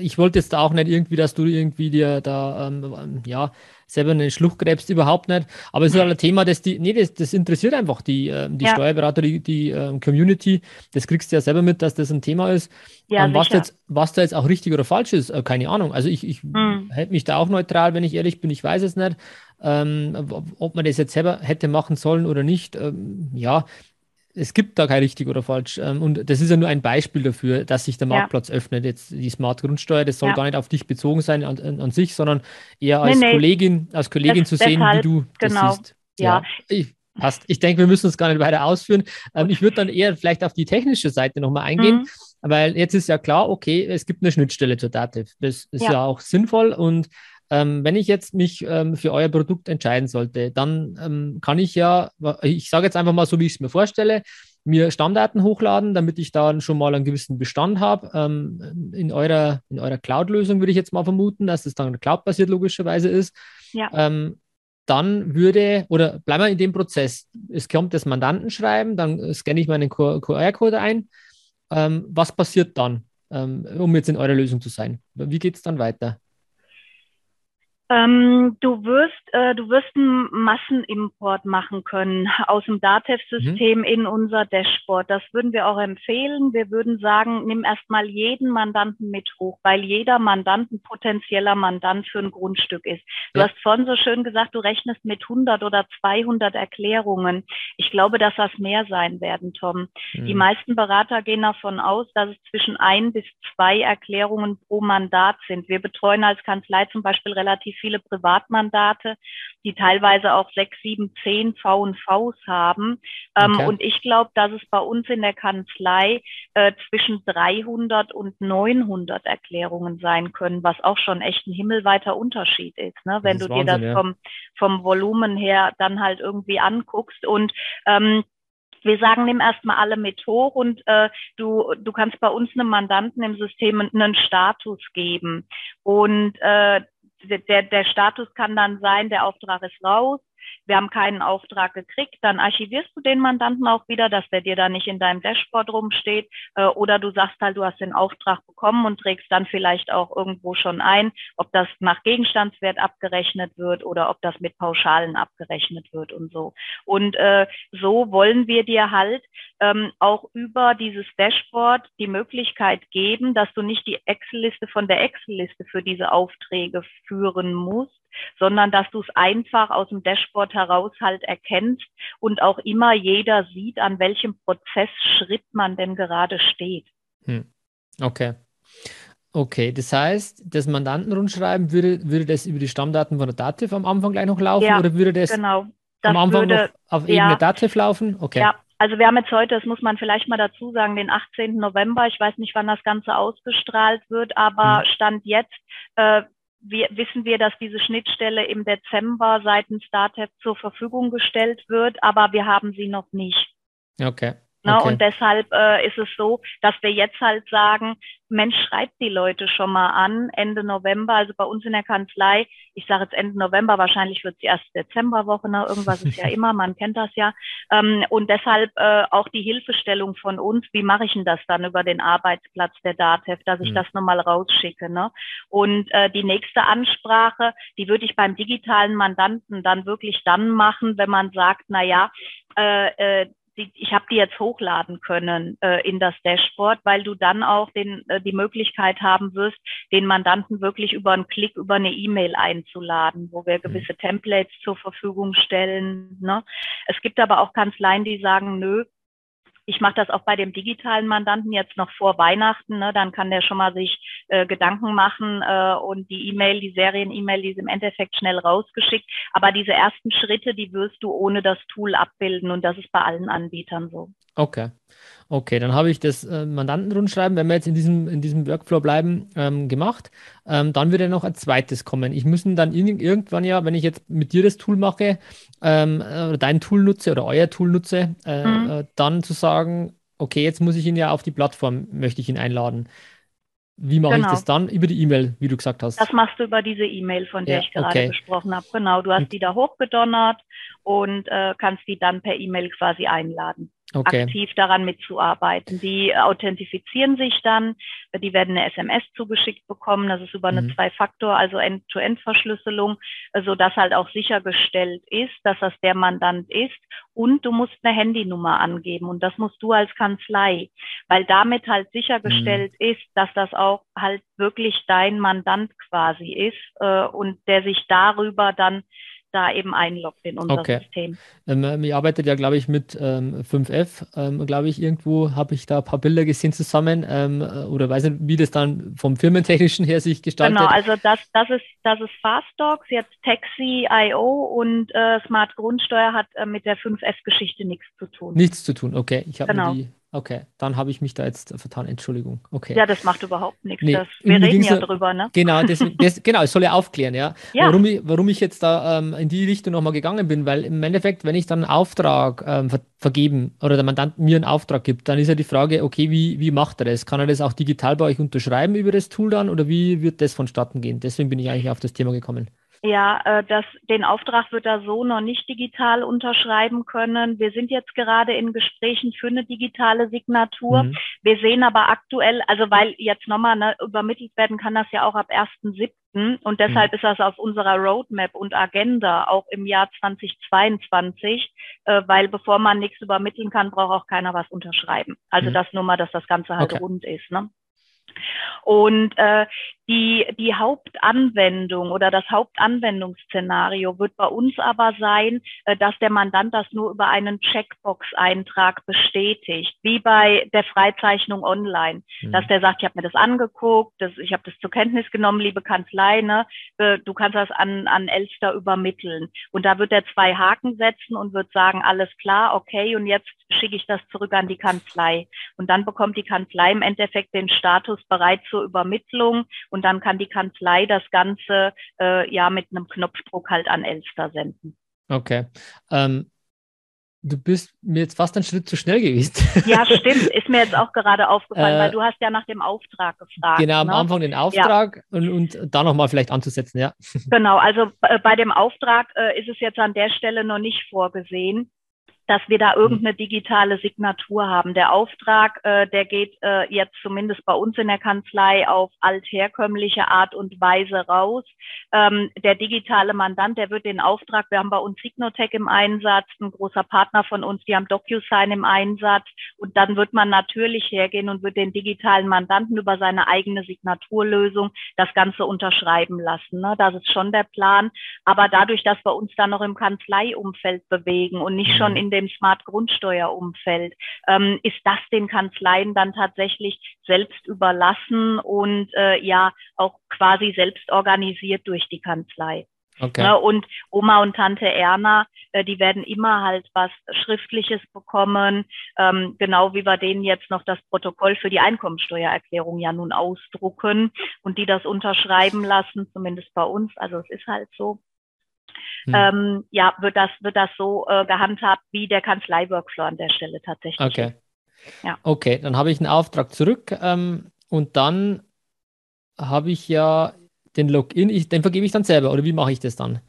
ich wollte jetzt auch nicht irgendwie, dass du irgendwie dir da ähm, ja selber einen Schluch gräbst, überhaupt nicht. Aber es ist halt ein Thema, das die, nee, das, das interessiert einfach die, äh, die ja. Steuerberater, die, die äh, Community. Das kriegst du ja selber mit, dass das ein Thema ist. Ja, ähm, was, jetzt, was da jetzt auch richtig oder falsch ist, äh, keine Ahnung. Also ich, ich hm. hätte mich da auch neutral, wenn ich ehrlich bin, ich weiß es nicht. Ähm, ob man das jetzt selber hätte machen sollen oder nicht, ähm, ja, es gibt da kein richtig oder falsch. Ähm, und das ist ja nur ein Beispiel dafür, dass sich der Marktplatz ja. öffnet. Jetzt die Smart Grundsteuer, das soll ja. gar nicht auf dich bezogen sein an, an, an sich, sondern eher als nee, nee. Kollegin, als Kollegin das, zu sehen, deshalb, wie du das genau. siehst. Ja. ja. Ich, passt. Ich denke, wir müssen es gar nicht weiter ausführen. Ähm, ich würde dann eher vielleicht auf die technische Seite nochmal eingehen, mhm. weil jetzt ist ja klar, okay, es gibt eine Schnittstelle zur Dativ. Das ist ja, auch sinnvoll und ähm, wenn ich jetzt mich ähm, für euer Produkt entscheiden sollte, dann ähm, kann ich ja, ich sage jetzt einfach mal so, wie ich es mir vorstelle, mir Stammdaten hochladen, damit ich da schon mal einen gewissen Bestand habe. Ähm, in eurer, in eurer Cloud-Lösung würde ich jetzt mal vermuten, dass es dann cloud-basiert logischerweise ist. Ja. Ähm, dann würde, oder bleiben wir in dem Prozess, es kommt das Mandantenschreiben, dann scanne ich meinen QR-Code ein. Ähm, was passiert dann, um jetzt in eurer Lösung zu sein? Wie geht es dann weiter? Ähm, du wirst, äh, du wirst einen Massenimport machen können aus dem Datev-System mhm. in unser Dashboard. Das würden wir auch empfehlen. Wir würden sagen, nimm erstmal jeden Mandanten mit hoch, weil jeder Mandant ein potenzieller Mandant für ein Grundstück ist. Du ja. hast vorhin so schön gesagt, du rechnest mit 100 oder 200 Erklärungen. Ich glaube, dass das mehr sein werden, Tom. Mhm. Die meisten Berater gehen davon aus, dass es zwischen ein bis zwei Erklärungen pro Mandat sind. Wir betreuen als Kanzlei zum Beispiel relativ viele Privatmandate, die teilweise auch sechs, sieben, zehn V und Vs haben. Ähm, okay. Und ich glaube, dass es bei uns in der Kanzlei äh, zwischen 300 und 900 Erklärungen sein können, was auch schon echt ein himmelweiter Unterschied ist, ne? wenn ist du Wahnsinn, dir das ja. vom, vom Volumen her dann halt irgendwie anguckst. Und ähm, wir sagen, nimm erstmal alle mit hoch und äh, du, du kannst bei uns einem Mandanten im System einen Status geben. Und äh, der, der Status kann dann sein, der Auftrag ist raus, wir haben keinen Auftrag gekriegt, dann archivierst du den Mandanten auch wieder, dass der dir da nicht in deinem Dashboard rumsteht. Äh, oder du sagst halt, du hast den Auftrag bekommen und trägst dann vielleicht auch irgendwo schon ein, ob das nach Gegenstandswert abgerechnet wird oder ob das mit Pauschalen abgerechnet wird und so. Und äh, so wollen wir dir halt ähm, auch über dieses Dashboard die Möglichkeit geben, dass du nicht die Excel-Liste von der Excel-Liste für diese Aufträge führen musst, sondern dass du es einfach aus dem Dashboard heraus halt erkennst und auch immer jeder sieht, an welchem Prozessschritt man denn gerade steht. Hm. Okay. Okay, das heißt, das Mandantenrundschreiben, würde, würde das über die Stammdaten von der Dativ am Anfang gleich noch laufen ja, oder würde das, genau. das am Anfang würde, noch auf Ebene ja, Dativ laufen? Okay. Ja, also wir haben jetzt heute, das muss man vielleicht mal dazu sagen, den 18. November. Ich weiß nicht, wann das Ganze ausgestrahlt wird, aber hm. Stand jetzt äh, wir, wissen wir, dass diese Schnittstelle im Dezember seitens Datev zur Verfügung gestellt wird, aber wir haben sie noch nicht. Okay. Ne? Okay. Und deshalb äh, ist es so, dass wir jetzt halt sagen, Mensch, schreibt die Leute schon mal an, Ende November, also bei uns in der Kanzlei, ich sage jetzt Ende November, wahrscheinlich wird es die erste Dezemberwoche, ne? irgendwas ist ja immer, man kennt das ja. Ähm, und deshalb äh, auch die Hilfestellung von uns, wie mache ich denn das dann über den Arbeitsplatz der DATEV, dass ich mhm. das nochmal rausschicke. Ne? Und äh, die nächste Ansprache, die würde ich beim digitalen Mandanten dann wirklich dann machen, wenn man sagt, na ja, äh, äh, die, ich habe die jetzt hochladen können äh, in das Dashboard, weil du dann auch den, äh, die Möglichkeit haben wirst, den Mandanten wirklich über einen Klick, über eine E-Mail einzuladen, wo wir mhm. gewisse Templates zur Verfügung stellen. Ne? Es gibt aber auch Kanzleien, die sagen, nö, ich mache das auch bei dem digitalen Mandanten jetzt noch vor Weihnachten. Ne? Dann kann der schon mal sich äh, Gedanken machen äh, und die E-Mail, die Serien-E-Mail, die ist im Endeffekt schnell rausgeschickt. Aber diese ersten Schritte, die wirst du ohne das Tool abbilden und das ist bei allen Anbietern so. Okay. Okay, dann habe ich das äh, Mandantenrundschreiben, wenn wir jetzt in diesem, in diesem Workflow bleiben, ähm, gemacht. Ähm, dann würde noch ein zweites kommen. Ich muss dann ir irgendwann ja, wenn ich jetzt mit dir das Tool mache ähm, äh, oder dein Tool nutze oder euer Tool nutze, äh, mhm. äh, dann zu sagen, okay, jetzt muss ich ihn ja auf die Plattform, möchte ich ihn einladen. Wie mache genau. ich das dann? Über die E-Mail, wie du gesagt hast. Das machst du über diese E-Mail, von der ja, ich gerade okay. gesprochen habe. Genau, du hast die da hochgedonnert und äh, kannst die dann per E-Mail quasi einladen okay. aktiv daran mitzuarbeiten. Die authentifizieren sich dann, die werden eine SMS zugeschickt bekommen, das ist über eine mhm. Zwei-Faktor, also End-to-End-Verschlüsselung, sodass halt auch sichergestellt ist, dass das der Mandant ist und du musst eine Handynummer angeben und das musst du als Kanzlei, weil damit halt sichergestellt mhm. ist, dass das auch halt wirklich dein Mandant quasi ist äh, und der sich darüber dann da eben einloggt in unser okay. System. Ähm, ähm, ihr arbeitet ja, glaube ich, mit ähm, 5F. Ähm, glaube ich, irgendwo habe ich da ein paar Bilder gesehen zusammen ähm, äh, oder weiß nicht, wie das dann vom firmentechnischen her sich gestaltet. Genau, also das, das ist, das ist FastDocs, jetzt Taxi.io und äh, Smart Grundsteuer hat äh, mit der 5F-Geschichte nichts zu tun. Nichts zu tun, okay. Ich habe genau. die Okay, dann habe ich mich da jetzt vertan. Entschuldigung. Okay. Ja, das macht überhaupt nichts. Nee, das, wir reden ja drüber, ne? Genau, das, das, genau, es soll ja aufklären, ja. ja. Warum, ich, warum ich jetzt da ähm, in die Richtung nochmal gegangen bin, weil im Endeffekt, wenn ich dann einen Auftrag ähm, ver vergeben oder der Mandant mir einen Auftrag gibt, dann ist ja die Frage, okay, wie, wie macht er das? Kann er das auch digital bei euch unterschreiben über das Tool dann oder wie wird das vonstatten gehen? Deswegen bin ich eigentlich auf das Thema gekommen. Ja, äh, das, den Auftrag wird er so noch nicht digital unterschreiben können. Wir sind jetzt gerade in Gesprächen für eine digitale Signatur. Mhm. Wir sehen aber aktuell, also weil jetzt nochmal ne, übermittelt werden kann das ja auch ab 1.7. Und deshalb mhm. ist das auf unserer Roadmap und Agenda auch im Jahr 2022, äh, weil bevor man nichts übermitteln kann, braucht auch keiner was unterschreiben. Also mhm. das nur mal, dass das Ganze halt okay. rund ist. Ne? Und äh, die, die Hauptanwendung oder das Hauptanwendungsszenario wird bei uns aber sein, äh, dass der Mandant das nur über einen Checkbox-Eintrag bestätigt, wie bei der Freizeichnung online, mhm. dass der sagt, ich habe mir das angeguckt, das, ich habe das zur Kenntnis genommen, liebe Kanzlei, ne, äh, du kannst das an, an Elster übermitteln. Und da wird er zwei Haken setzen und wird sagen, alles klar, okay, und jetzt schicke ich das zurück an die Kanzlei. Und dann bekommt die Kanzlei im Endeffekt den Status bereit zur Übermittlung und dann kann die Kanzlei das Ganze äh, ja mit einem Knopfdruck halt an Elster senden. Okay. Ähm, du bist mir jetzt fast einen Schritt zu schnell gewesen. Ja, stimmt. Ist mir jetzt auch gerade aufgefallen, äh, weil du hast ja nach dem Auftrag gefragt. Genau, am ne? Anfang den Auftrag ja. und, und da nochmal vielleicht anzusetzen, ja. Genau, also äh, bei dem Auftrag äh, ist es jetzt an der Stelle noch nicht vorgesehen dass wir da mhm. irgendeine digitale Signatur haben. Der Auftrag, äh, der geht äh, jetzt zumindest bei uns in der Kanzlei auf altherkömmliche Art und Weise raus. Ähm, der digitale Mandant, der wird den Auftrag, wir haben bei uns Signotech im Einsatz, ein großer Partner von uns, die haben DocuSign im Einsatz und dann wird man natürlich hergehen und wird den digitalen Mandanten über seine eigene Signaturlösung das Ganze unterschreiben lassen. Ne? Das ist schon der Plan. Aber dadurch, dass wir uns da noch im Kanzleiumfeld bewegen und nicht schon mhm. in dem Smart Grundsteuerumfeld, ähm, ist das den Kanzleien dann tatsächlich selbst überlassen und äh, ja auch quasi selbst organisiert durch die Kanzlei. Okay. Ja, ne, und Oma und Tante Erna, äh, die werden immer halt was Schriftliches bekommen, ähm, genau wie wir denen jetzt noch das Protokoll für die Einkommensteuererklärung ja nun ausdrucken und die das unterschreiben lassen, zumindest bei uns. Also es ist halt so hm. ähm, ja, wird das, wird das so äh, gehandhabt wie der Kanzlei-Workflow an der Stelle tatsächlich. Okay. Ja. Okay, dann habe ich einen Auftrag zurück ähm, und dann habe ich ja den Login, ich, den vergebe ich dann selber oder wie mache ich das dann?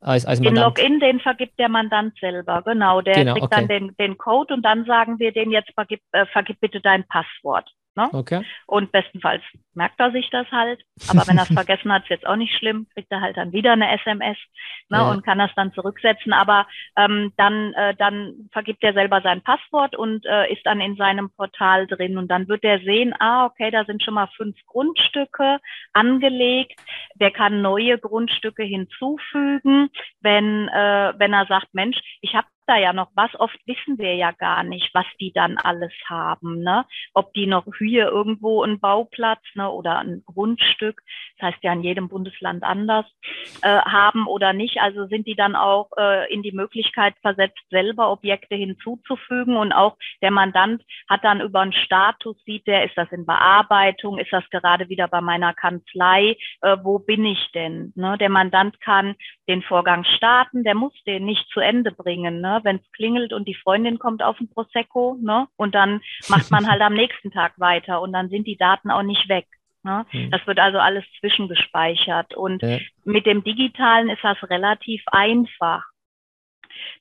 Als, als den Login, den vergibt der Mandant selber, genau. Der genau, kriegt okay. dann den, den Code und dann sagen wir den jetzt, vergib, äh, vergib bitte dein Passwort. Ne? Okay. Und bestenfalls merkt er sich das halt. Aber wenn er es vergessen hat, ist jetzt auch nicht schlimm, kriegt er halt dann wieder eine SMS ne, ja. und kann das dann zurücksetzen. Aber ähm, dann, äh, dann vergibt er selber sein Passwort und äh, ist dann in seinem Portal drin. Und dann wird er sehen, ah, okay, da sind schon mal fünf Grundstücke angelegt. Der kann neue Grundstücke hinzufügen, wenn, äh, wenn er sagt, Mensch, ich habe da ja noch was. Oft wissen wir ja gar nicht, was die dann alles haben. Ne? Ob die noch hier irgendwo einen Bauplatz ne, oder ein Grundstück, das heißt ja in jedem Bundesland anders, äh, haben oder nicht. Also sind die dann auch äh, in die Möglichkeit versetzt, selber Objekte hinzuzufügen. Und auch der Mandant hat dann über einen Status, sieht der, ist das in Bearbeitung, ist das gerade wieder bei meiner Kanzlei, äh, wo bin ich denn? Ne? Der Mandant kann den Vorgang starten, der muss den nicht zu Ende bringen. Ne? wenn es klingelt und die Freundin kommt auf den Prosecco, ne? Und dann macht man halt am nächsten Tag weiter und dann sind die Daten auch nicht weg. Ne? Mhm. Das wird also alles zwischengespeichert. Und ja. mit dem Digitalen ist das relativ einfach.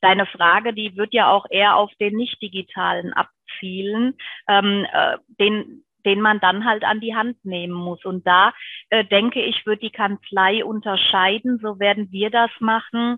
Deine Frage, die wird ja auch eher auf den nicht-digitalen abzielen, ähm, äh, den, den man dann halt an die Hand nehmen muss. Und da äh, denke ich, wird die Kanzlei unterscheiden, so werden wir das machen.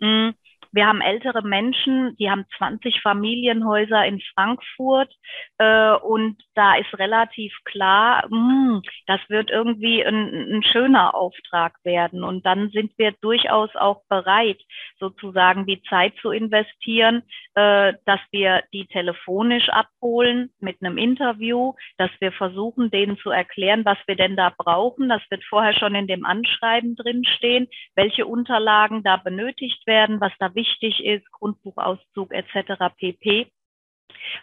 Mh, hm, wir haben ältere Menschen, die haben 20 Familienhäuser in Frankfurt äh, und da ist relativ klar, mh, hm, das wird irgendwie ein, ein schöner Auftrag werden. Und dann sind wir durchaus auch bereit, sozusagen die Zeit zu investieren, äh, dass wir die telefonisch abholen mit einem Interview, dass wir versuchen, denen zu erklären, was wir denn da brauchen. Das wird vorher schon in dem Anschreiben drinstehen, welche Unterlagen da benötigt werden, was da wichtig ist, Grundbuchauszug etc. pp.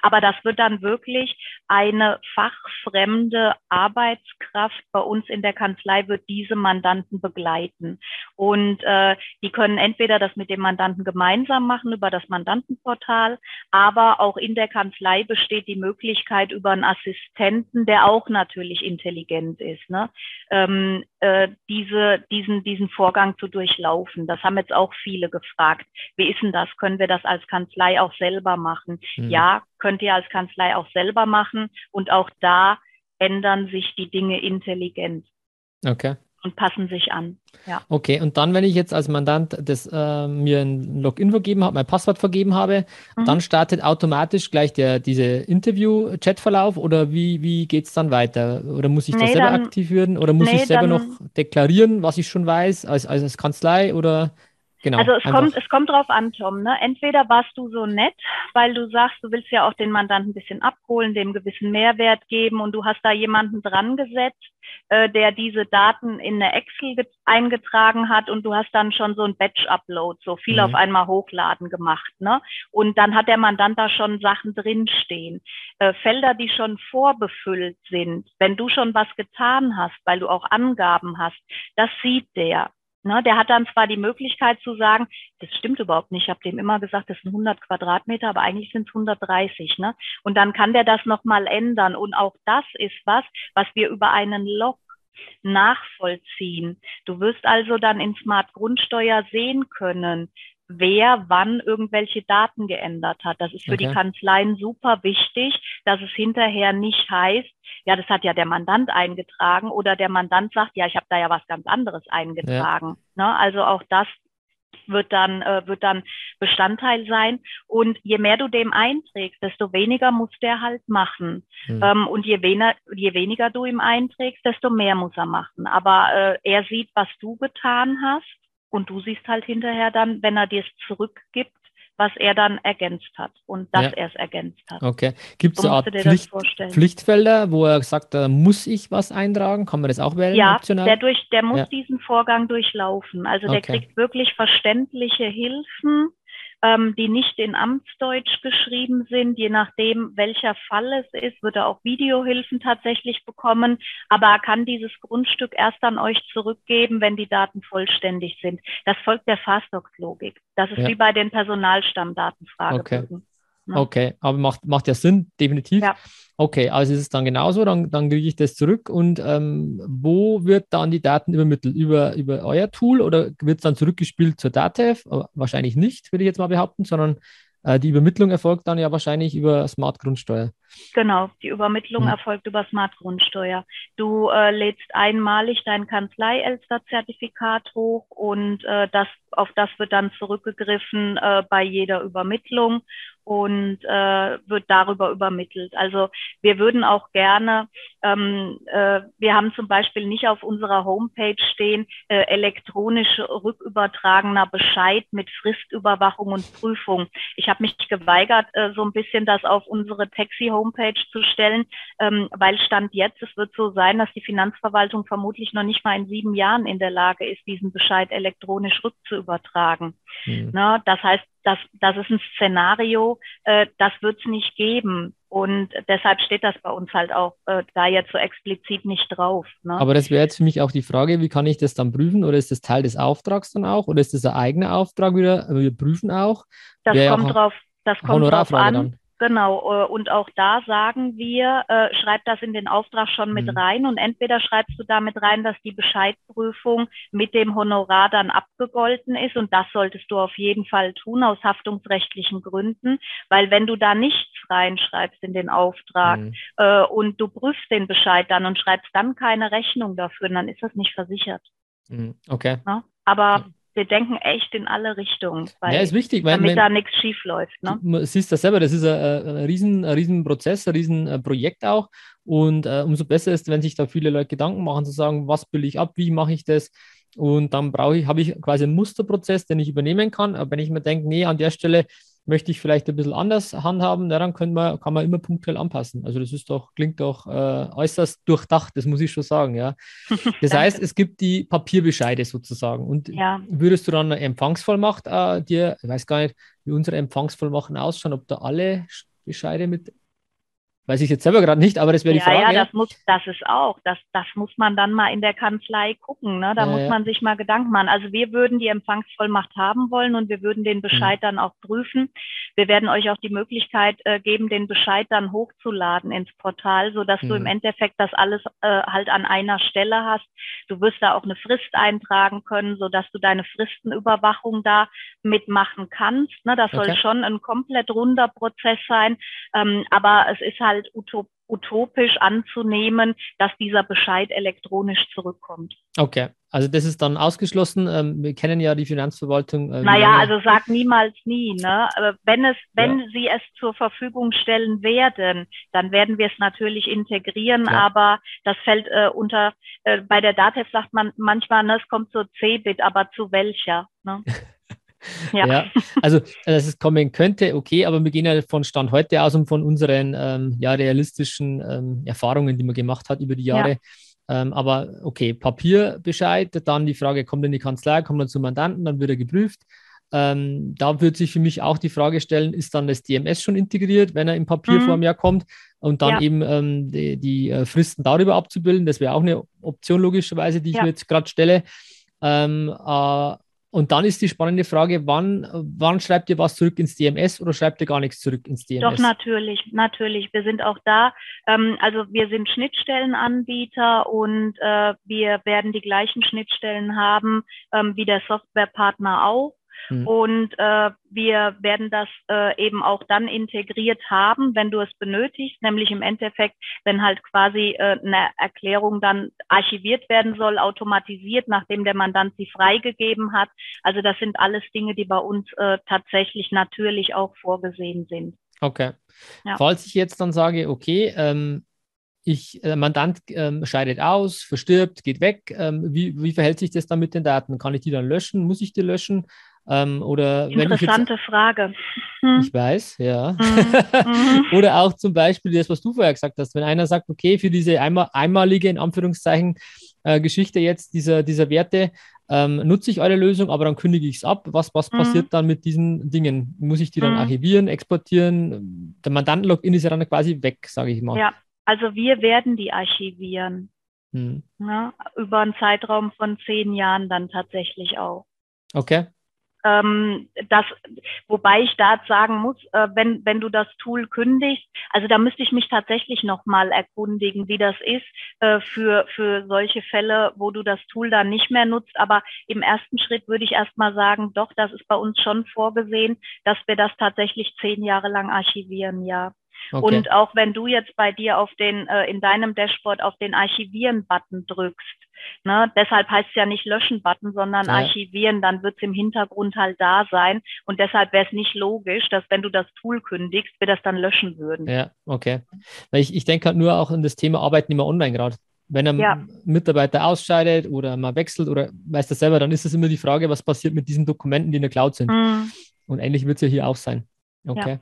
Aber das wird dann wirklich eine fachfremde Arbeitskraft bei uns in der Kanzlei wird diese Mandanten begleiten. Und äh, die können entweder das mit dem Mandanten gemeinsam machen über das Mandantenportal, aber auch in der Kanzlei besteht die Möglichkeit über einen Assistenten, der auch natürlich intelligent ist, ne? ähm, äh, diese, diesen, diesen Vorgang zu durchlaufen. Das haben jetzt auch viele gefragt. Wie ist denn das? Können wir das als Kanzlei auch selber machen? Mhm. Ja, könnt ihr als Kanzlei auch selber machen. Und auch da ändern sich die Dinge intelligent. Okay. Und passen sich an. Ja. Okay, und dann, wenn ich jetzt als Mandant das, äh, mir ein Login vergeben habe, mein Passwort vergeben habe, mhm. dann startet automatisch gleich der, diese Interview-Chatverlauf oder wie, wie geht es dann weiter? Oder muss ich nee, das selber dann, aktiv werden oder muss nee, ich selber noch deklarieren, was ich schon weiß, als, als Kanzlei oder Genau, also es kommt, es kommt drauf an, Tom. Ne? Entweder warst du so nett, weil du sagst, du willst ja auch den Mandanten ein bisschen abholen, dem gewissen Mehrwert geben und du hast da jemanden dran gesetzt, äh, der diese Daten in eine Excel eingetragen hat und du hast dann schon so ein Batch-Upload, so viel mhm. auf einmal hochladen gemacht. Ne? Und dann hat der Mandant da schon Sachen drinstehen. Äh, Felder, die schon vorbefüllt sind, wenn du schon was getan hast, weil du auch Angaben hast, das sieht der. Ne, der hat dann zwar die Möglichkeit zu sagen, das stimmt überhaupt nicht, ich habe dem immer gesagt, das sind 100 Quadratmeter, aber eigentlich sind es 130. Ne? Und dann kann der das nochmal ändern. Und auch das ist was, was wir über einen Log nachvollziehen. Du wirst also dann in Smart Grundsteuer sehen können, wer wann irgendwelche Daten geändert hat. Das ist für okay. die Kanzleien super wichtig, dass es hinterher nicht heißt, ja, das hat ja der Mandant eingetragen oder der Mandant sagt, ja, ich habe da ja was ganz anderes eingetragen. Ja. Ne? Also auch das wird dann, äh, wird dann Bestandteil sein. Und je mehr du dem einträgst, desto weniger muss der halt machen. Mhm. Ähm, und je, wener, je weniger du ihm einträgst, desto mehr muss er machen. Aber äh, er sieht, was du getan hast und du siehst halt hinterher dann, wenn er dir es zurückgibt, was er dann ergänzt hat und dass ja. er es ergänzt hat. Okay. Gibt es so Art Pflicht, Pflichtfelder, wo er sagt, da muss ich was eintragen? Kann man das auch wählen? Ja, optional? der, durch, der muss ja. diesen Vorgang durchlaufen. Also der okay. kriegt wirklich verständliche Hilfen ähm, die nicht in Amtsdeutsch geschrieben sind. Je nachdem, welcher Fall es ist, wird er auch Videohilfen tatsächlich bekommen. Aber er kann dieses Grundstück erst an euch zurückgeben, wenn die Daten vollständig sind. Das folgt der Fastdocs-Logik. Das ist ja. wie bei den Personalstammdatenfragebögen. Okay. Ne? Okay, aber macht, macht ja Sinn, definitiv. Ja. Okay, also ist es dann genauso, dann, dann kriege ich das zurück und ähm, wo wird dann die Daten übermittelt? Über, über euer Tool oder wird es dann zurückgespielt zur DATEV? Äh, wahrscheinlich nicht, würde ich jetzt mal behaupten, sondern äh, die Übermittlung erfolgt dann ja wahrscheinlich über Smart Grundsteuer. Genau, die Übermittlung hm. erfolgt über Smart Grundsteuer. Du äh, lädst einmalig dein Kanzlei-Elster-Zertifikat hoch und äh, das, auf das wird dann zurückgegriffen äh, bei jeder Übermittlung und äh, wird darüber übermittelt. Also wir würden auch gerne, ähm, äh, wir haben zum Beispiel nicht auf unserer Homepage stehen, äh, elektronisch rückübertragener Bescheid mit Fristüberwachung und Prüfung. Ich habe mich geweigert, äh, so ein bisschen das auf unsere Taxi-Homepage zu stellen, ähm, weil Stand jetzt, es wird so sein, dass die Finanzverwaltung vermutlich noch nicht mal in sieben Jahren in der Lage ist, diesen Bescheid elektronisch rückzuübertragen. Mhm. Na, das heißt, das, das ist ein Szenario, äh, das wird es nicht geben. Und deshalb steht das bei uns halt auch äh, da jetzt so explizit nicht drauf. Ne? Aber das wäre jetzt für mich auch die Frage, wie kann ich das dann prüfen? Oder ist das Teil des Auftrags dann auch? Oder ist das ein eigener Auftrag wieder? Wir prüfen auch. Das kommt drauf, das kommt drauf an. Dann. Genau, äh, und auch da sagen wir, äh, schreib das in den Auftrag schon mit mhm. rein und entweder schreibst du damit rein, dass die Bescheidprüfung mit dem Honorar dann abgegolten ist und das solltest du auf jeden Fall tun aus haftungsrechtlichen Gründen, weil wenn du da nichts reinschreibst in den Auftrag mhm. äh, und du prüfst den Bescheid dann und schreibst dann keine Rechnung dafür, dann ist das nicht versichert. Mhm. Okay. Ja? Aber wir denken echt in alle Richtungen, weil, ja, ist wichtig, weil damit man, da nichts schief läuft. Ne? Du siehst das selber, das ist ein, ein, riesen, ein riesen Prozess, ein riesen äh, Projekt auch. Und äh, umso besser ist, wenn sich da viele Leute Gedanken machen, zu sagen, was will ich ab, wie mache ich das? Und dann brauche ich, habe ich quasi einen Musterprozess, den ich übernehmen kann. Aber wenn ich mir denke, nee, an der Stelle möchte ich vielleicht ein bisschen anders handhaben, daran können wir, kann man immer punktuell anpassen. Also das ist doch, klingt doch äh, äußerst durchdacht, das muss ich schon sagen, ja. Das heißt, es gibt die Papierbescheide sozusagen. Und ja. würdest du dann eine Empfangsvollmacht äh, dir, ich weiß gar nicht, wie unsere Empfangsvollmachten ausschauen, ob da alle Bescheide mit Weiß ich jetzt selber gerade nicht, aber das wäre die Frage. Ja, das muss, das ist auch. Das, das muss man dann mal in der Kanzlei gucken. Ne? Da ja, muss ja. man sich mal Gedanken machen. Also wir würden die Empfangsvollmacht haben wollen und wir würden den Bescheid mhm. dann auch prüfen. Wir werden euch auch die Möglichkeit äh, geben, den Bescheid dann hochzuladen ins Portal, so dass mhm. du im mhm. Endeffekt das alles äh, halt an einer Stelle hast. Du wirst da auch eine Frist eintragen können, so dass du deine Fristenüberwachung da mitmachen kannst. Ne? Das okay. soll schon ein komplett runder Prozess sein. Ähm, aber es ist halt halt utop utopisch anzunehmen, dass dieser Bescheid elektronisch zurückkommt. Okay, also das ist dann ausgeschlossen. Ähm, wir kennen ja die Finanzverwaltung. Äh, naja, also sag niemals nie. Ne? Aber wenn es, wenn ja. Sie es zur Verfügung stellen werden, dann werden wir es natürlich integrieren. Ja. Aber das fällt äh, unter. Äh, bei der DATEV sagt man manchmal, ne, es kommt zur C-Bit, aber zu welcher? Ne? Ja. ja. also dass es kommen könnte, okay, aber wir gehen ja von Stand heute aus und von unseren ähm, ja, realistischen ähm, Erfahrungen, die man gemacht hat über die Jahre. Ja. Ähm, aber okay, Papierbescheid, dann die Frage, kommt in die Kanzlei, kommt dann zum Mandanten, dann wird er geprüft. Ähm, da wird sich für mich auch die Frage stellen, ist dann das DMS schon integriert, wenn er in Papierform mhm. ja kommt und dann ja. eben ähm, die, die äh, Fristen darüber abzubilden. Das wäre auch eine Option logischerweise, die ich mir jetzt gerade stelle. Ähm, äh, und dann ist die spannende Frage, wann, wann schreibt ihr was zurück ins DMS oder schreibt ihr gar nichts zurück ins DMS? Doch, natürlich, natürlich. Wir sind auch da. Ähm, also wir sind Schnittstellenanbieter und äh, wir werden die gleichen Schnittstellen haben ähm, wie der Softwarepartner auch. Mhm. Und äh, wir werden das äh, eben auch dann integriert haben, wenn du es benötigst, nämlich im Endeffekt, wenn halt quasi äh, eine Erklärung dann archiviert werden soll, automatisiert, nachdem der Mandant sie freigegeben hat. Also das sind alles Dinge, die bei uns äh, tatsächlich natürlich auch vorgesehen sind. Okay. Ja. Falls ich jetzt dann sage, okay, ähm, ich, der Mandant ähm, scheidet aus, verstirbt, geht weg. Ähm, wie, wie verhält sich das dann mit den Daten? Kann ich die dann löschen? Muss ich die löschen? Ähm, oder Interessante jetzt, Frage. Hm. Ich weiß, ja. Mhm. oder auch zum Beispiel das, was du vorher gesagt hast, wenn einer sagt, okay, für diese einmal, einmalige, in Anführungszeichen, äh, Geschichte jetzt dieser, dieser Werte, ähm, nutze ich eure Lösung, aber dann kündige ich es ab. Was, was mhm. passiert dann mit diesen Dingen? Muss ich die dann mhm. archivieren, exportieren? Der Mandanten-Login ist ja dann quasi weg, sage ich mal. Ja, also wir werden die archivieren. Mhm. Ja, über einen Zeitraum von zehn Jahren dann tatsächlich auch. Okay. Ähm, das, wobei ich da sagen muss, äh, wenn, wenn du das Tool kündigst, also da müsste ich mich tatsächlich nochmal erkundigen, wie das ist äh, für, für solche Fälle, wo du das Tool dann nicht mehr nutzt. Aber im ersten Schritt würde ich erstmal sagen, doch, das ist bei uns schon vorgesehen, dass wir das tatsächlich zehn Jahre lang archivieren, ja. Okay. Und auch wenn du jetzt bei dir auf den, äh, in deinem Dashboard auf den Archivieren-Button drückst, ne, deshalb heißt es ja nicht Löschen-Button, sondern ja. Archivieren, dann wird es im Hintergrund halt da sein. Und deshalb wäre es nicht logisch, dass wenn du das Tool kündigst, wir das dann löschen würden. Ja, okay. Ich, ich denke halt nur auch an das Thema Arbeitnehmer online gerade. Wenn ein ja. Mitarbeiter ausscheidet oder mal wechselt oder weiß das selber, dann ist es immer die Frage, was passiert mit diesen Dokumenten, die in der Cloud sind. Mhm. Und ähnlich wird es ja hier auch sein. Okay. Ja.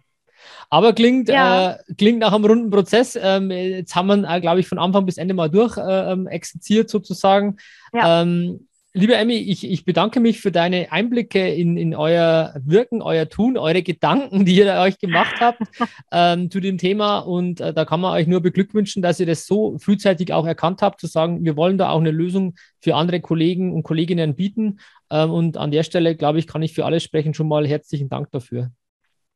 Aber klingt, ja. äh, klingt nach einem runden Prozess. Ähm, jetzt haben wir, äh, glaube ich, von Anfang bis Ende mal durch äh, ähm, exerziert sozusagen. Ja. Ähm, liebe Emmy, ich, ich bedanke mich für deine Einblicke in, in euer Wirken, euer Tun, eure Gedanken, die ihr euch gemacht habt ähm, zu dem Thema. Und äh, da kann man euch nur beglückwünschen, dass ihr das so frühzeitig auch erkannt habt, zu sagen, wir wollen da auch eine Lösung für andere Kollegen und Kolleginnen bieten. Ähm, und an der Stelle, glaube ich, kann ich für alle sprechen. Schon mal herzlichen Dank dafür.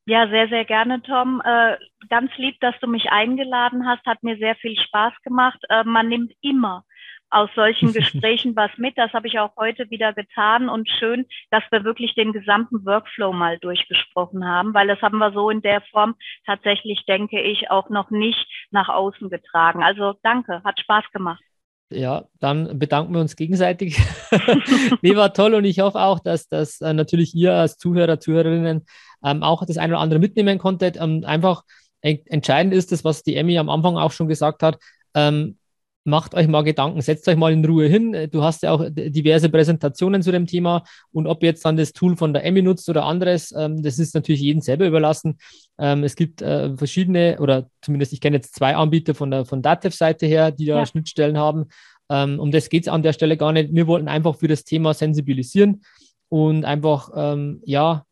Ja, sehr, sehr gerne, Tom. Äh, ganz lieb, dass du mich eingeladen hast. Hat mir sehr viel Spaß gemacht. Äh, man nimmt immer aus solchen Gesprächen was mit. Das habe ich auch heute wieder getan und schön, dass wir wirklich den gesamten Workflow mal durchgesprochen haben, weil das haben wir so in der Form tatsächlich, denke ich, auch noch nicht nach außen getragen. Also danke, hat Spaß gemacht. Ja, dann bedanken wir uns gegenseitig. nee, war toll und ich hoffe auch, dass, dass äh, natürlich ihr als Zuhörer, Zuhörerinnen ähm, auch das eine oder andere mitnehmen konntet. Ähm, einfach entscheidend ist das, was die Emmy am Anfang auch schon gesagt hat. Ähm, macht euch mal Gedanken, setzt euch mal in Ruhe hin. Du hast ja auch diverse Präsentationen zu dem Thema und ob jetzt dann das Tool von der Emmy nutzt oder anderes, ähm, das ist natürlich jedem selber überlassen. Ähm, es gibt äh, verschiedene oder zumindest ich kenne jetzt zwei Anbieter von der von Datev-Seite her, die da ja. Schnittstellen haben. Ähm, um das geht es an der Stelle gar nicht. Wir wollten einfach für das Thema sensibilisieren und einfach ähm, ja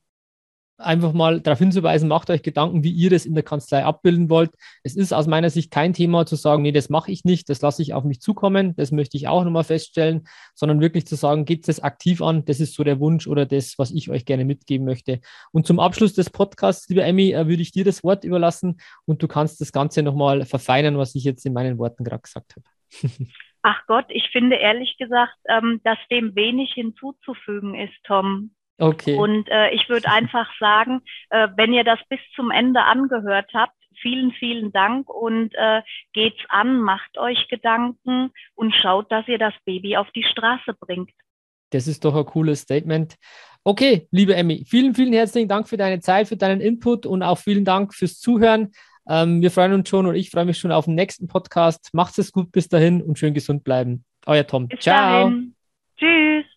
einfach mal darauf hinzuweisen, macht euch Gedanken, wie ihr das in der Kanzlei abbilden wollt. Es ist aus meiner Sicht kein Thema zu sagen, nee, das mache ich nicht, das lasse ich auf mich zukommen, das möchte ich auch nochmal feststellen, sondern wirklich zu sagen, geht es aktiv an, das ist so der Wunsch oder das, was ich euch gerne mitgeben möchte. Und zum Abschluss des Podcasts, liebe Emmy, äh, würde ich dir das Wort überlassen und du kannst das Ganze nochmal verfeinern, was ich jetzt in meinen Worten gerade gesagt habe. Ach Gott, ich finde ehrlich gesagt, ähm, dass dem wenig hinzuzufügen ist, Tom. Okay. Und äh, ich würde einfach sagen, äh, wenn ihr das bis zum Ende angehört habt, vielen, vielen Dank und äh, geht's an, macht euch Gedanken und schaut, dass ihr das Baby auf die Straße bringt. Das ist doch ein cooles Statement. Okay, liebe Emmy, vielen, vielen herzlichen Dank für deine Zeit, für deinen Input und auch vielen Dank fürs Zuhören. Ähm, wir freuen uns schon und ich freue mich schon auf den nächsten Podcast. Macht es gut bis dahin und schön gesund bleiben. Euer Tom. Bis Ciao. Dahin. Tschüss.